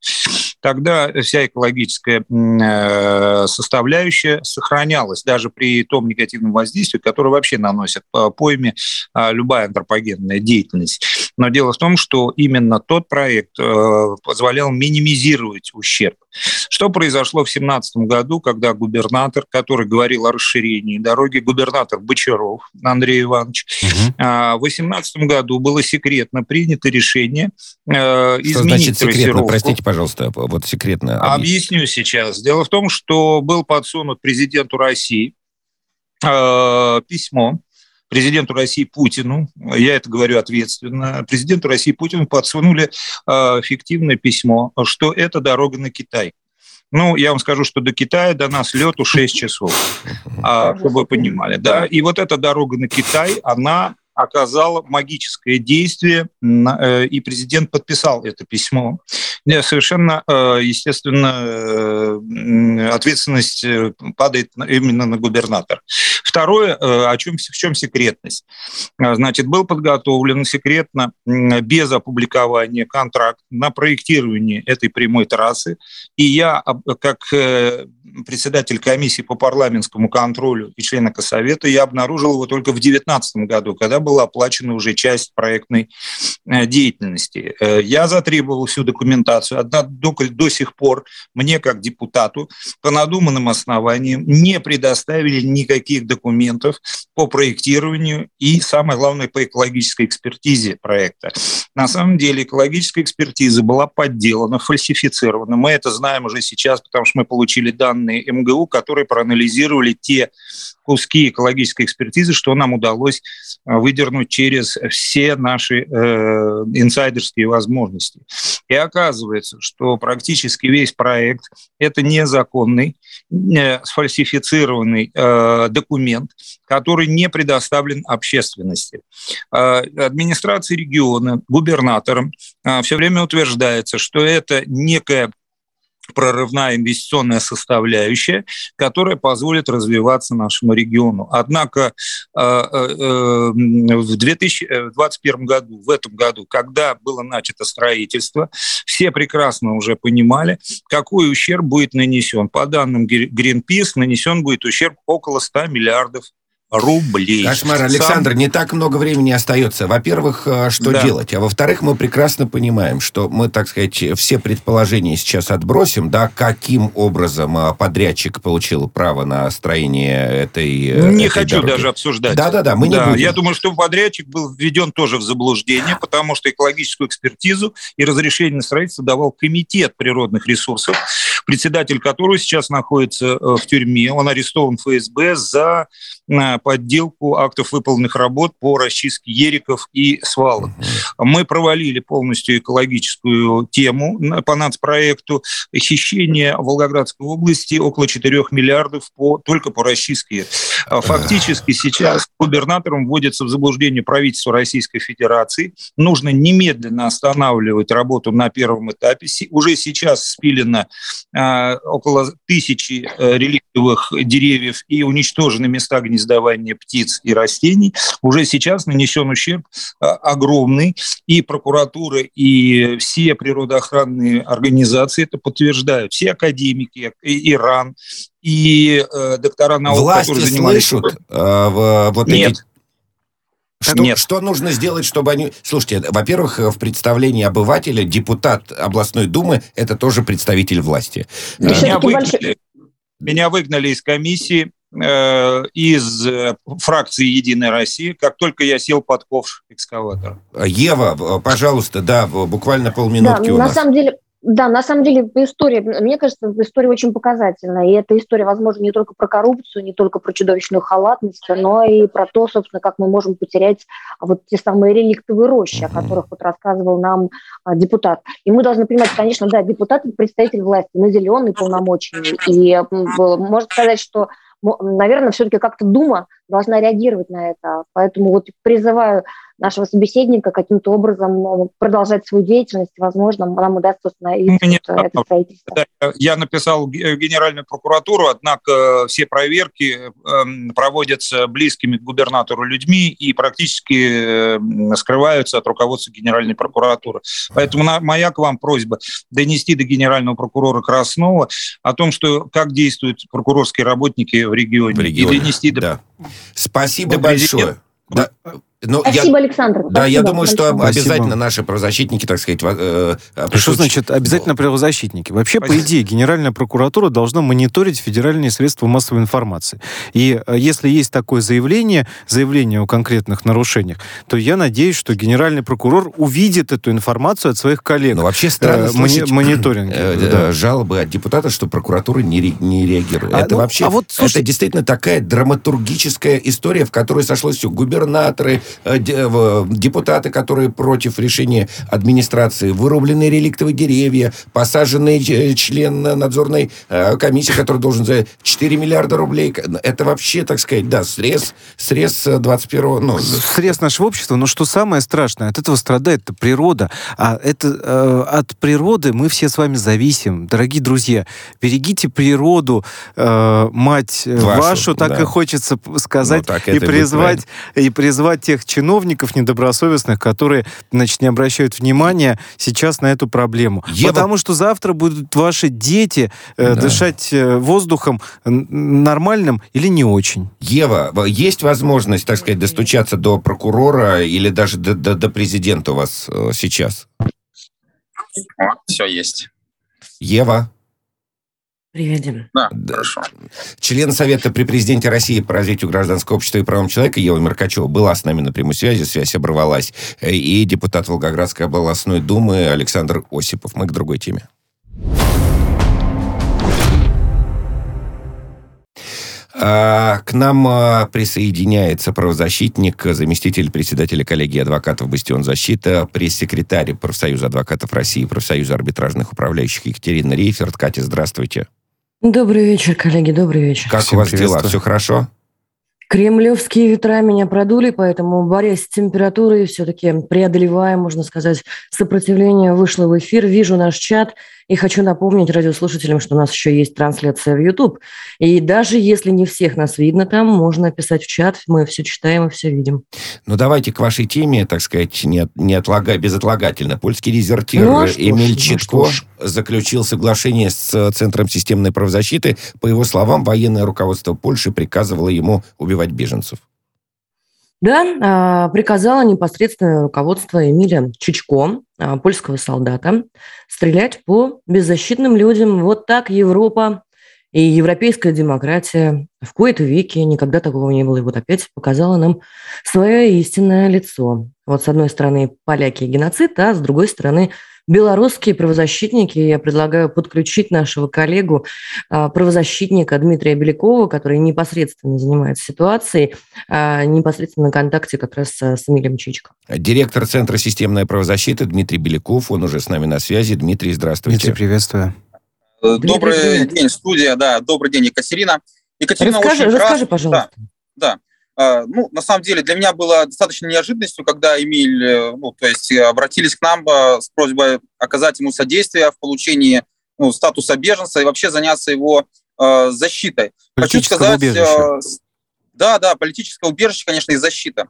Тогда вся экологическая э, составляющая сохранялась даже при том негативном воздействии, которое вообще наносит по пойме а, любая антропогенная деятельность. Но дело в том, что именно тот проект э, позволял минимизировать ущерб. Что произошло в 2017 году, когда губернатор, который говорил о расширении дороги, губернатор Бочаров Андрей Иванович, угу. в 2018 году было секретно принято решение э, изменить Что значит секретно? Простите, пожалуйста, вот секретно. Объясню сейчас. Дело в том, что был подсунут президенту России э, письмо, президенту России Путину, я это говорю ответственно, президенту России Путину подсунули э, фиктивное письмо, что это дорога на Китай. Ну, я вам скажу, что до Китая до нас лету 6 часов, а, чтобы вы понимали. Да? И вот эта дорога на Китай, она оказала магическое действие, э, и президент подписал это письмо. Совершенно, э, естественно, э, ответственность падает именно на губернатора. Второе, о чем, в чем секретность? Значит, был подготовлен секретно, без опубликования контракт на проектирование этой прямой трассы, и я, как председатель комиссии по парламентскому контролю и член Экосовета, я обнаружил его только в 2019 году, когда была оплачена уже часть проектной э, деятельности. Э, я затребовал всю документацию, однако до, до сих пор мне, как депутату, по надуманным основаниям не предоставили никаких документов по проектированию и, самое главное, по экологической экспертизе проекта. На самом деле экологическая экспертиза была подделана, фальсифицирована. Мы это знаем уже сейчас, потому что мы получили данные МГУ, которые проанализировали те куски экологической экспертизы, что нам удалось выдернуть через все наши э, инсайдерские возможности. И оказывается, что практически весь проект – это незаконный, э, сфальсифицированный э, документ, который не предоставлен общественности. Э, администрации региона, губернаторам э, все время утверждается, что это некая прорывная инвестиционная составляющая, которая позволит развиваться нашему региону. Однако э, э, в 2021 году, в этом году, когда было начато строительство, все прекрасно уже понимали, какой ущерб будет нанесен. По данным Greenpeace, нанесен будет ущерб около 100 миллиардов рублей. Кошмар, Александр, Сам... не так много времени остается. Во-первых, э, что да. делать? А во-вторых, мы прекрасно понимаем, что мы, так сказать, все предположения сейчас отбросим, да, каким образом э, подрядчик получил право на строение этой э, Не этой хочу дороги. даже обсуждать. Да-да-да, мы да, не будем. Я думаю, что подрядчик был введен тоже в заблуждение, потому что экологическую экспертизу и разрешение на строительство давал комитет природных ресурсов, председатель которого сейчас находится в тюрьме. Он арестован ФСБ за подделку актов выполненных работ по расчистке ериков и свалок. Мы провалили полностью экологическую тему по нацпроекту. Хищение Волгоградской области около 4 миллиардов по, только по расчистке. А фактически сейчас губернатором вводится в заблуждение правительство Российской Федерации. Нужно немедленно останавливать работу на первом этапе. Уже сейчас спилено а, около тысячи э, реликтовых деревьев и уничтожены места гнездования птиц и растений, уже сейчас нанесен ущерб а, огромный, и прокуратура, и все природоохранные организации это подтверждают, все академики, и Иран, и э, доктора наук, Власти которые занимались... слышат э, в, вот Нет. эти... Что, Нет. что нужно сделать, чтобы они... Слушайте, во-первых, в представлении обывателя депутат областной думы – это тоже представитель власти. Меня выгнали, меня выгнали из комиссии, из э, фракции «Единая Россия», как только я сел под ковш экскаватора. Ева, пожалуйста, да, буквально полминутки да, у на нас. самом деле, да, на самом деле история, мне кажется, история очень показательная. И эта история, возможно, не только про коррупцию, не только про чудовищную халатность, но и про то, собственно, как мы можем потерять вот те самые реликтовые рощи, о которых вот рассказывал нам а, депутат. И мы должны понимать, конечно, да, депутат – представитель власти, наделенный полномочиями. И можно сказать, что наверное, все-таки как-то Дума должна реагировать на это. Поэтому вот призываю нашего собеседника каким-то образом э, продолжать свою деятельность. Возможно, нам удастся остановить Мне, это строительство. Да, я написал Генеральную прокуратуру, однако все проверки эм, проводятся близкими к губернатору людьми и практически эм, скрываются от руководства Генеральной прокуратуры. Поэтому моя к вам просьба донести до генерального прокурора Краснова о том, что как действуют прокурорские работники в регионе, в регионе. и донести да. до... Спасибо до большое. Да, но Спасибо, я, Александр. Да, Спасибо, я думаю, что большое. обязательно наши правозащитники, так сказать... Э, э, что значит обязательно правозащитники? Вообще, Спасибо. по идее, Генеральная прокуратура должна мониторить федеральные средства массовой информации. И э, если есть такое заявление, заявление о конкретных нарушениях, то я надеюсь, что генеральный прокурор увидит эту информацию от своих коллег. Ну, вообще странно э, слышать мониторинг. Э, да. Жалобы от депутата, что прокуратура не, не реагирует. А, это ну, вообще... А вот, слушай, это действительно такая драматургическая история, в которой сошлось все. Губернаторы, Э, депутаты, которые против решения администрации, вырубленные реликтовые деревья, посаженный э, член надзорной э, комиссии, который должен за 4 миллиарда рублей. Это вообще, так сказать, да, срез, срез 21-го... Ну, срез нашего общества, но что самое страшное, от этого страдает природа. А это э, от природы мы все с вами зависим. Дорогие друзья, берегите природу, э, мать вашу, вашу так да. и хочется сказать, ну, и, призвать, и призвать тех тех чиновников недобросовестных, которые, значит, не обращают внимания сейчас на эту проблему. Ева... Потому что завтра будут ваши дети э, да. дышать э, воздухом нормальным или не очень. Ева, есть возможность, так сказать, достучаться до прокурора или даже до, до, до президента у вас э, сейчас? Все есть. Ева? Приедем. Да, хорошо. Член Совета при президенте России по развитию гражданского общества и правам человека Ева Меркачева была с нами на прямой связи, связь оборвалась. И депутат Волгоградской областной думы Александр Осипов. Мы к другой теме. А, к нам а, присоединяется правозащитник, заместитель председателя коллегии адвокатов «Бастион защита», пресс-секретарь профсоюза адвокатов России, профсоюза арбитражных управляющих Екатерина Рейферт. Катя, здравствуйте. Добрый вечер, коллеги, добрый вечер. Как Всем у вас дела? Все хорошо? Кремлевские ветра меня продули, поэтому, борясь с температурой, все-таки преодолевая, можно сказать, сопротивление, вышла в эфир, вижу наш чат – и хочу напомнить радиослушателям, что у нас еще есть трансляция в YouTube. И даже если не всех нас видно там, можно писать в чат, мы все читаем и все видим. Ну, давайте к вашей теме, так сказать, не, не отлага, безотлагательно. Польский дезертир ну, а Эмиль Читко ну, заключил соглашение с Центром системной правозащиты. По его словам, военное руководство Польши приказывало ему убивать беженцев. Да, а, приказала непосредственное руководство Эмиля Чичко, а, польского солдата, стрелять по беззащитным людям. Вот так Европа и европейская демократия в кои-то веке, никогда такого не было, и вот опять показала нам свое истинное лицо. Вот с одной стороны поляки и геноцид, а с другой стороны белорусские правозащитники. Я предлагаю подключить нашего коллегу, а, правозащитника Дмитрия Белякова, который непосредственно занимается ситуацией, а, непосредственно на контакте как раз с Эмилием Чичко. Директор Центра системной правозащиты Дмитрий Беляков, он уже с нами на связи. Дмитрий, здравствуйте. Дмитрий, приветствую. Добрый Дмитрий, день, студия, да, добрый день, Екатерина. Екатерина расскажи, очень расскажи, пожалуйста. Да, да. А, ну, на самом деле, для меня было достаточно неожиданностью, когда Эмиль, э, ну, то есть обратились к нам э, с просьбой оказать ему содействие в получении ну, статуса беженца и вообще заняться его э, защитой. Хочу сказать, э, да, да, политическое убежище, конечно, и защита.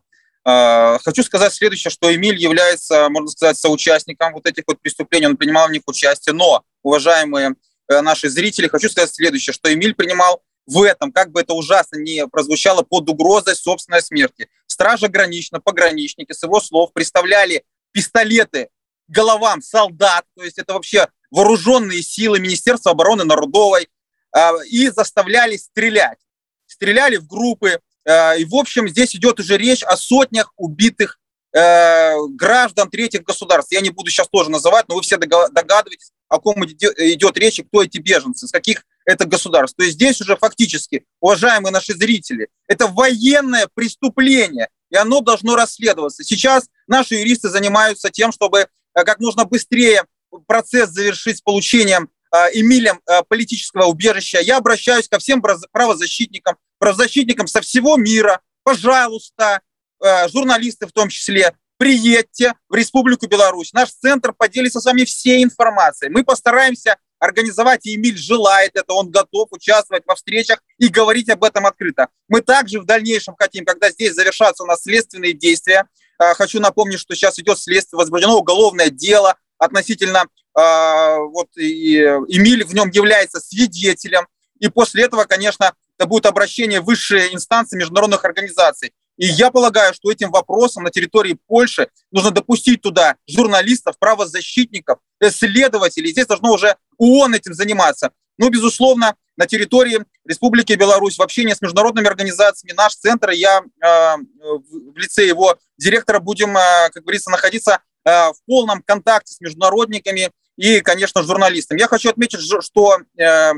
Э, хочу сказать следующее, что Эмиль является, можно сказать, соучастником вот этих вот преступлений, он принимал в них участие, но, уважаемые э, наши зрители, хочу сказать следующее, что Эмиль принимал в этом, как бы это ужасно не прозвучало, под угрозой собственной смерти. Стража гранична, пограничники, с его слов, представляли пистолеты головам солдат, то есть это вообще вооруженные силы Министерства обороны Народовой, а, и заставляли стрелять. Стреляли в группы, а, и, в общем, здесь идет уже речь о сотнях убитых э, граждан третьих государств. Я не буду сейчас тоже называть, но вы все догадываетесь, о ком идет речь и кто эти беженцы, с каких это государств. То есть здесь уже фактически, уважаемые наши зрители, это военное преступление, и оно должно расследоваться. Сейчас наши юристы занимаются тем, чтобы э, как можно быстрее процесс завершить с получением э, Эмилем э, политического убежища. Я обращаюсь ко всем правозащитникам, правозащитникам со всего мира. Пожалуйста, журналисты в том числе, приедьте в Республику Беларусь. Наш центр поделится с вами всей информацией. Мы постараемся организовать, и Эмиль желает это, он готов участвовать во встречах и говорить об этом открыто. Мы также в дальнейшем хотим, когда здесь завершатся у нас следственные действия, а, хочу напомнить, что сейчас идет следствие, возбуждено уголовное дело относительно, а, вот и Эмиль в нем является свидетелем, и после этого, конечно, это будет обращение в высшие инстанции международных организаций. И я полагаю, что этим вопросом на территории Польши нужно допустить туда журналистов, правозащитников, исследователей. Здесь должно уже ООН этим заниматься. Ну, безусловно, на территории Республики Беларусь в общении с международными организациями наш центр, я э, в лице его директора будем, э, как говорится, находиться э, в полном контакте с международниками и, конечно, журналистами. Я хочу отметить, что э,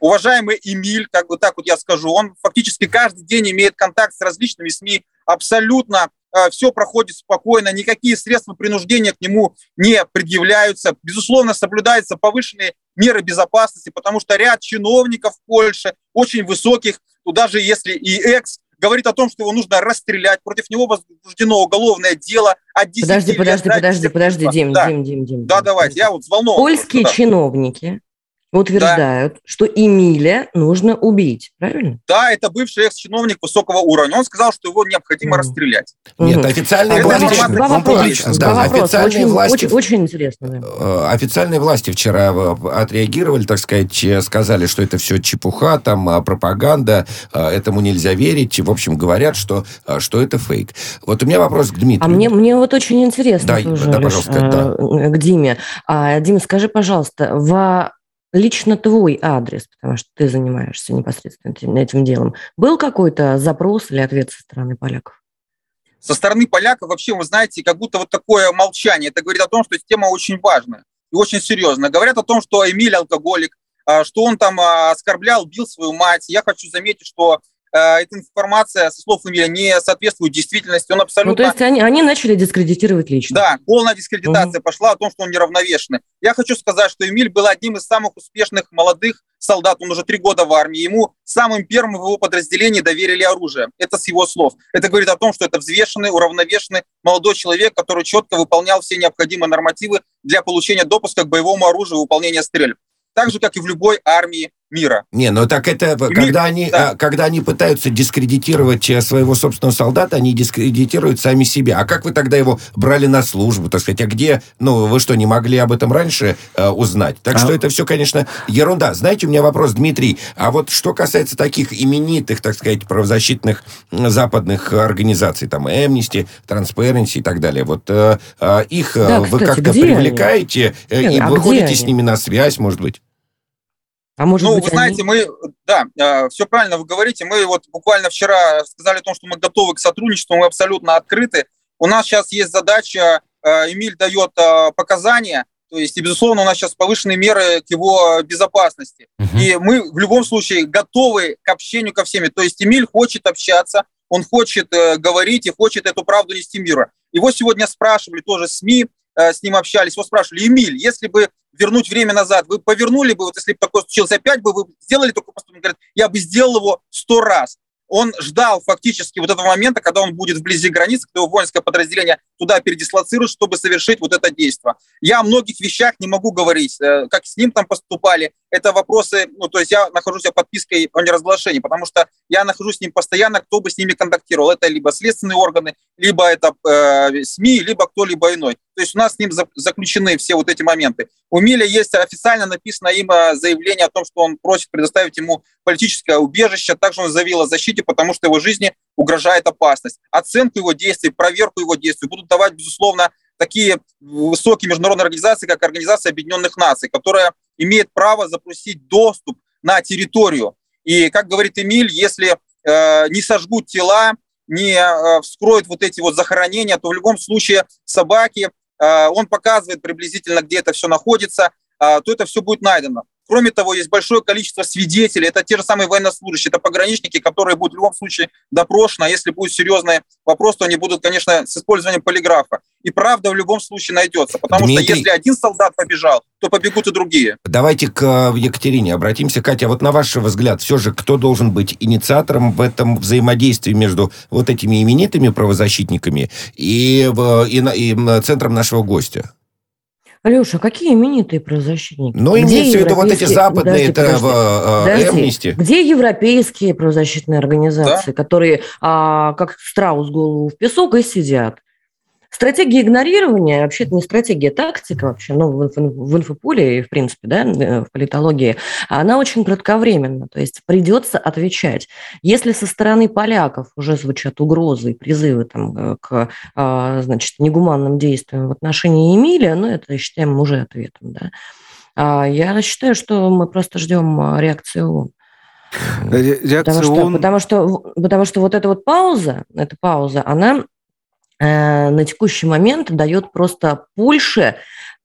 уважаемый Эмиль, как бы так вот я скажу, он фактически каждый день имеет контакт с различными СМИ, абсолютно все проходит спокойно, никакие средства принуждения к нему не предъявляются. Безусловно, соблюдаются повышенные меры безопасности, потому что ряд чиновников в Польше, очень высоких, то даже если и экс, говорит о том, что его нужно расстрелять, против него возбуждено уголовное дело от 10 Подожди, лет, подожди, подожди, подожди, Дим, да. Дим, Дим, Дим. Да, давайте, я вот взволнован. Польские просто, да. чиновники утверждают, да. что Эмиля нужно убить, правильно? Да, это бывший экс-чиновник высокого уровня. Он сказал, что его необходимо mm. расстрелять. Нет, официальные а власти... Два вопроса. Да, два вопроса. Официальные очень, власти... Очень, очень интересно. Да. Э, официальные власти вчера э, отреагировали, так сказать, э, сказали, что это все чепуха, там пропаганда, этому нельзя верить. В общем, говорят, что, что это фейк. Вот у меня вопрос к Дмитрию. А мне, мне вот очень интересно да, тоже, да, пожалуйста, да. к Диме. А, Дима, скажи, пожалуйста, в лично твой адрес, потому что ты занимаешься непосредственно этим, этим делом, был какой-то запрос или ответ со стороны поляков? Со стороны поляков вообще, вы знаете, как будто вот такое молчание. Это говорит о том, что тема очень важная и очень серьезная. Говорят о том, что Эмиль алкоголик, что он там оскорблял, бил свою мать. Я хочу заметить, что эта информация, со слов Эмиля, не соответствует действительности. Он абсолютно... Ну, то есть они, они начали дискредитировать лично? Да, полная дискредитация угу. пошла о том, что он неравновешенный. Я хочу сказать, что Эмиль был одним из самых успешных молодых солдат, он уже три года в армии, ему самым первым в его подразделении доверили оружие. Это с его слов. Это говорит о том, что это взвешенный, уравновешенный молодой человек, который четко выполнял все необходимые нормативы для получения допуска к боевому оружию и выполнения стрельб. Так же, как и в любой армии мира. Не, ну так это, когда, они, да. А, когда они пытаются дискредитировать э, своего собственного солдата, они дискредитируют сами себя. А как вы тогда его брали на службу, так сказать? А где, ну, вы что, не могли об этом раньше э, узнать? Так а? что это все, конечно, ерунда. Знаете, у меня вопрос, Дмитрий, а вот что касается таких именитых, так сказать, правозащитных западных организаций, там, Amnesty, Transparency и так далее, вот э, э, их да, вы как-то привлекаете они? и а выходите с ними на связь, может быть? А может ну, быть, вы знаете, мы, да, э, все правильно вы говорите. Мы вот буквально вчера сказали о том, что мы готовы к сотрудничеству, мы абсолютно открыты. У нас сейчас есть задача, э, Эмиль дает э, показания, то есть, и, безусловно, у нас сейчас повышенные меры к его безопасности. Uh-huh. И мы в любом случае готовы к общению ко всеми. То есть Эмиль хочет общаться, он хочет э, говорить и хочет эту правду нести миру. Его сегодня спрашивали тоже СМИ, э, с ним общались, его спрашивали, Эмиль, если бы вернуть время назад, вы повернули бы, вот если бы такое случилось опять бы, вы сделали такой поступок? Он говорит, я бы сделал его сто раз он ждал фактически вот этого момента, когда он будет вблизи границы, когда его воинское подразделение туда передислоцируют, чтобы совершить вот это действие. Я о многих вещах не могу говорить, э, как с ним там поступали. Это вопросы, ну, то есть я нахожусь под подпиской о неразглашении, потому что я нахожусь с ним постоянно, кто бы с ними контактировал. Это либо следственные органы, либо это э, СМИ, либо кто-либо иной. То есть у нас с ним заключены все вот эти моменты. У Миля есть официально написано им э, заявление о том, что он просит предоставить ему политическое убежище. Также он заявил о защите, потому что его жизни угрожает опасность. Оценку его действий, проверку его действий будут давать, безусловно, такие высокие международные организации, как Организация Объединенных Наций, которая имеет право запросить доступ на территорию. И, как говорит Эмиль, если э, не сожгут тела, не э, вскроют вот эти вот захоронения, то в любом случае собаки, он показывает приблизительно, где это все находится, э, то это все будет найдено. Кроме того, есть большое количество свидетелей. Это те же самые военнослужащие, это пограничники, которые будут в любом случае допрошены. А если будет серьезный вопрос, то они будут, конечно, с использованием полиграфа. И правда в любом случае найдется. Потому Дмитрий... что если один солдат побежал, то побегут и другие. Давайте к э, Екатерине обратимся. Катя, вот на ваш взгляд, все же кто должен быть инициатором в этом взаимодействии между вот этими именитыми правозащитниками и, и, и центром нашего гостя? Алеша, какие именитые правозащитники? Ну, имеется в виду вот эти западные, это в Amnesty. Где европейские правозащитные организации, да? которые а, как страус голову в песок и сидят? Стратегия игнорирования, вообще это не стратегия, а тактика вообще, ну, в, в инфополе и, в принципе, да, э, в политологии, она очень кратковременна, то есть придется отвечать. Если со стороны поляков уже звучат угрозы и призывы там, э, к, а, значит, негуманным действиям в отношении Эмилия, ну, это считаем уже ответом, да. А я считаю, что мы просто ждем реакции ООН. Реакция потому, что, потому, что, потому что вот эта вот пауза, эта пауза, она на текущий момент дает просто Польше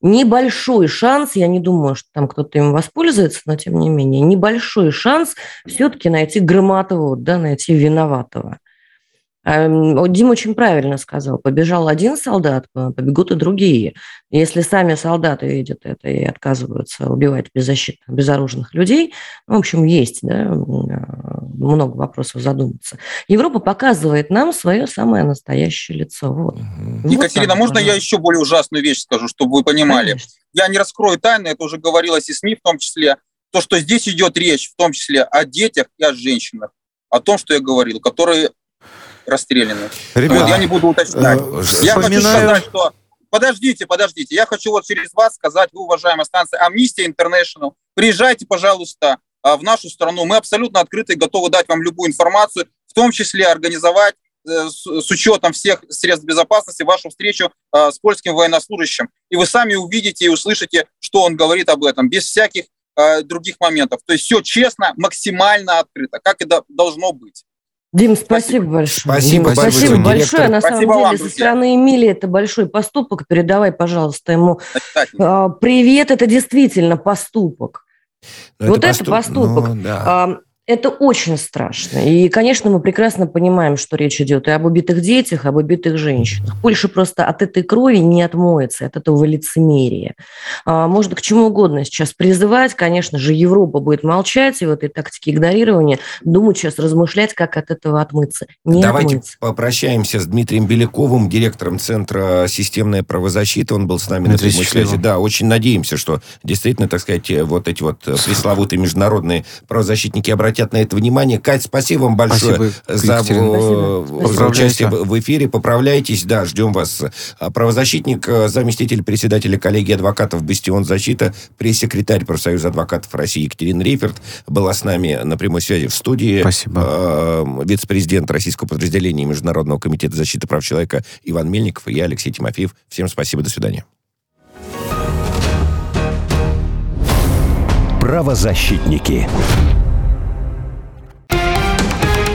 небольшой шанс, я не думаю, что там кто-то им воспользуется, но тем не менее, небольшой шанс все-таки найти Громатова, да, найти виноватого. Эм, Дима очень правильно сказал, побежал один солдат, побегут и другие. Если сами солдаты видят это и отказываются убивать беззащитных, безоружных людей, ну, в общем, есть да, много вопросов задуматься. Европа показывает нам свое самое настоящее лицо. Вот. Екатерина, вот можно я еще более ужасную вещь скажу, чтобы вы понимали? Конечно. Я не раскрою тайны, это уже говорилось и СМИ в том числе, то, что здесь идет речь в том числе о детях и о женщинах, о том, что я говорил, которые расстреляны. Ребята, вот, я не буду уточнять. Э, я хочу сказать, что... Подождите, подождите. Я хочу вот через вас сказать, вы, уважаемая станция Amnesty International, приезжайте, пожалуйста, а, в нашу страну. Мы абсолютно открыты и готовы дать вам любую информацию, в том числе организовать э, с учетом всех средств безопасности вашу встречу а, с польским военнослужащим. И вы сами увидите и услышите, что он говорит об этом, без всяких а, других моментов. То есть все честно, максимально открыто, как и должно быть. Дим, спасибо, большое. Спасибо, Дим, большое. Спасибо большое. На спасибо самом вам, деле, друзья. со стороны Эмилии это большой поступок. Передавай, пожалуйста, ему а, привет. Это действительно поступок. Но вот это, поступ... это поступок. Ну, да. Это очень страшно. И, конечно, мы прекрасно понимаем, что речь идет и об убитых детях, и об убитых женщинах. Польша просто от этой крови не отмоется, от этого лицемерия. А, можно к чему угодно сейчас призывать. Конечно же, Европа будет молчать и в этой тактике игнорирования думать сейчас, размышлять, как от этого отмыться. Не Давайте отмыться. попрощаемся с Дмитрием Беляковым, директором Центра «Системная правозащита». Он был с нами Дмитрий на прямой связи. Да, очень надеемся, что действительно, так сказать, вот эти вот пресловутые международные правозащитники обратятся обратят на это внимание. Кать, спасибо вам большое спасибо, за, за участие в эфире. Поправляйтесь, да, ждем вас. А, правозащитник, э, заместитель председателя коллегии адвокатов «Бастион защита», пресс-секретарь профсоюза адвокатов России Екатерина Рейферт была с нами на прямой связи в студии. Спасибо. Э, вице-президент Российского подразделения Международного комитета защиты прав человека Иван Мельников и я, Алексей Тимофеев. Всем спасибо, до свидания. Правозащитники.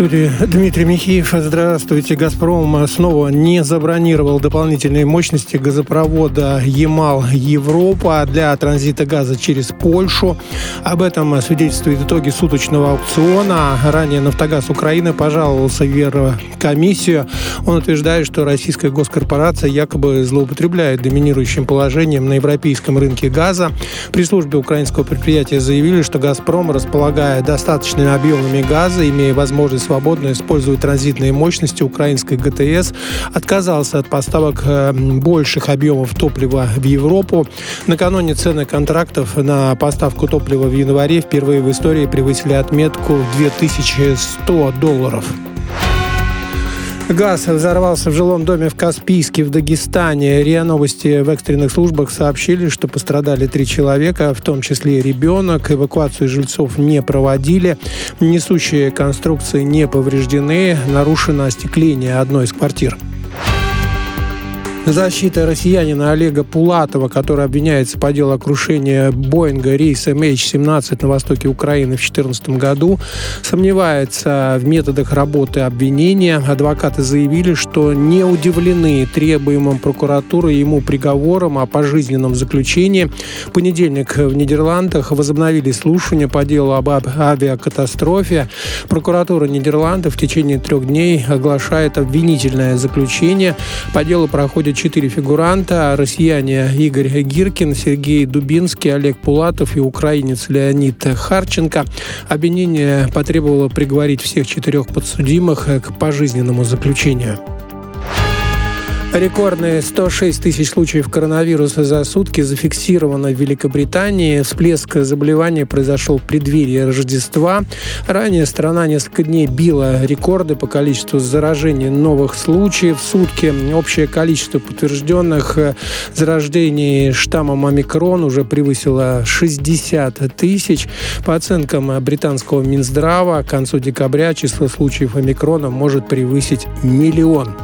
студии Дмитрий Михеев. Здравствуйте. «Газпром» снова не забронировал дополнительные мощности газопровода «Ямал-Европа» для транзита газа через Польшу. Об этом свидетельствуют итоги суточного аукциона. Ранее «Нафтогаз Украины» пожаловался в Еврокомиссию. Он утверждает, что российская госкорпорация якобы злоупотребляет доминирующим положением на европейском рынке газа. При службе украинского предприятия заявили, что «Газпром», располагая достаточными объемами газа, имея возможность свободно используя транзитные мощности украинской ГТС, отказался от поставок э, больших объемов топлива в Европу. Накануне цены контрактов на поставку топлива в январе впервые в истории превысили отметку в 2100 долларов. Газ взорвался в жилом доме в Каспийске в Дагестане. РИА Новости в экстренных службах сообщили, что пострадали три человека, в том числе ребенок. Эвакуацию жильцов не проводили. Несущие конструкции не повреждены. Нарушено остекление одной из квартир. Защита россиянина Олега Пулатова, который обвиняется по делу о крушении Боинга рейса MH17 на востоке Украины в 2014 году, сомневается в методах работы обвинения. Адвокаты заявили, что не удивлены требуемым прокуратурой ему приговором о пожизненном заключении. В понедельник в Нидерландах возобновили слушание по делу об авиакатастрофе. Прокуратура Нидерландов в течение трех дней оглашает обвинительное заключение. По делу проходит четыре фигуранта. Россияне Игорь Гиркин, Сергей Дубинский, Олег Пулатов и украинец Леонид Харченко. Обвинение потребовало приговорить всех четырех подсудимых к пожизненному заключению. Рекордные 106 тысяч случаев коронавируса за сутки зафиксировано в Великобритании. Всплеск заболевания произошел в преддверии Рождества. Ранее страна несколько дней била рекорды по количеству заражений новых случаев. В сутки общее количество подтвержденных заражений штаммом омикрон уже превысило 60 тысяч. По оценкам британского Минздрава, к концу декабря число случаев омикрона может превысить миллион.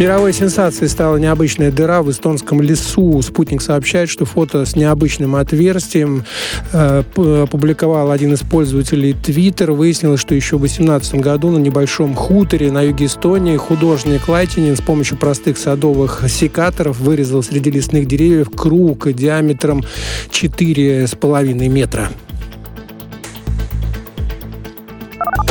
Мировой сенсацией стала необычная дыра в эстонском лесу. Спутник сообщает, что фото с необычным отверстием э, опубликовал один из пользователей Twitter. Выяснилось, что еще в 2018 году на небольшом хуторе на юге Эстонии художник Лайтинин с помощью простых садовых секаторов вырезал среди лесных деревьев круг диаметром 4,5 метра.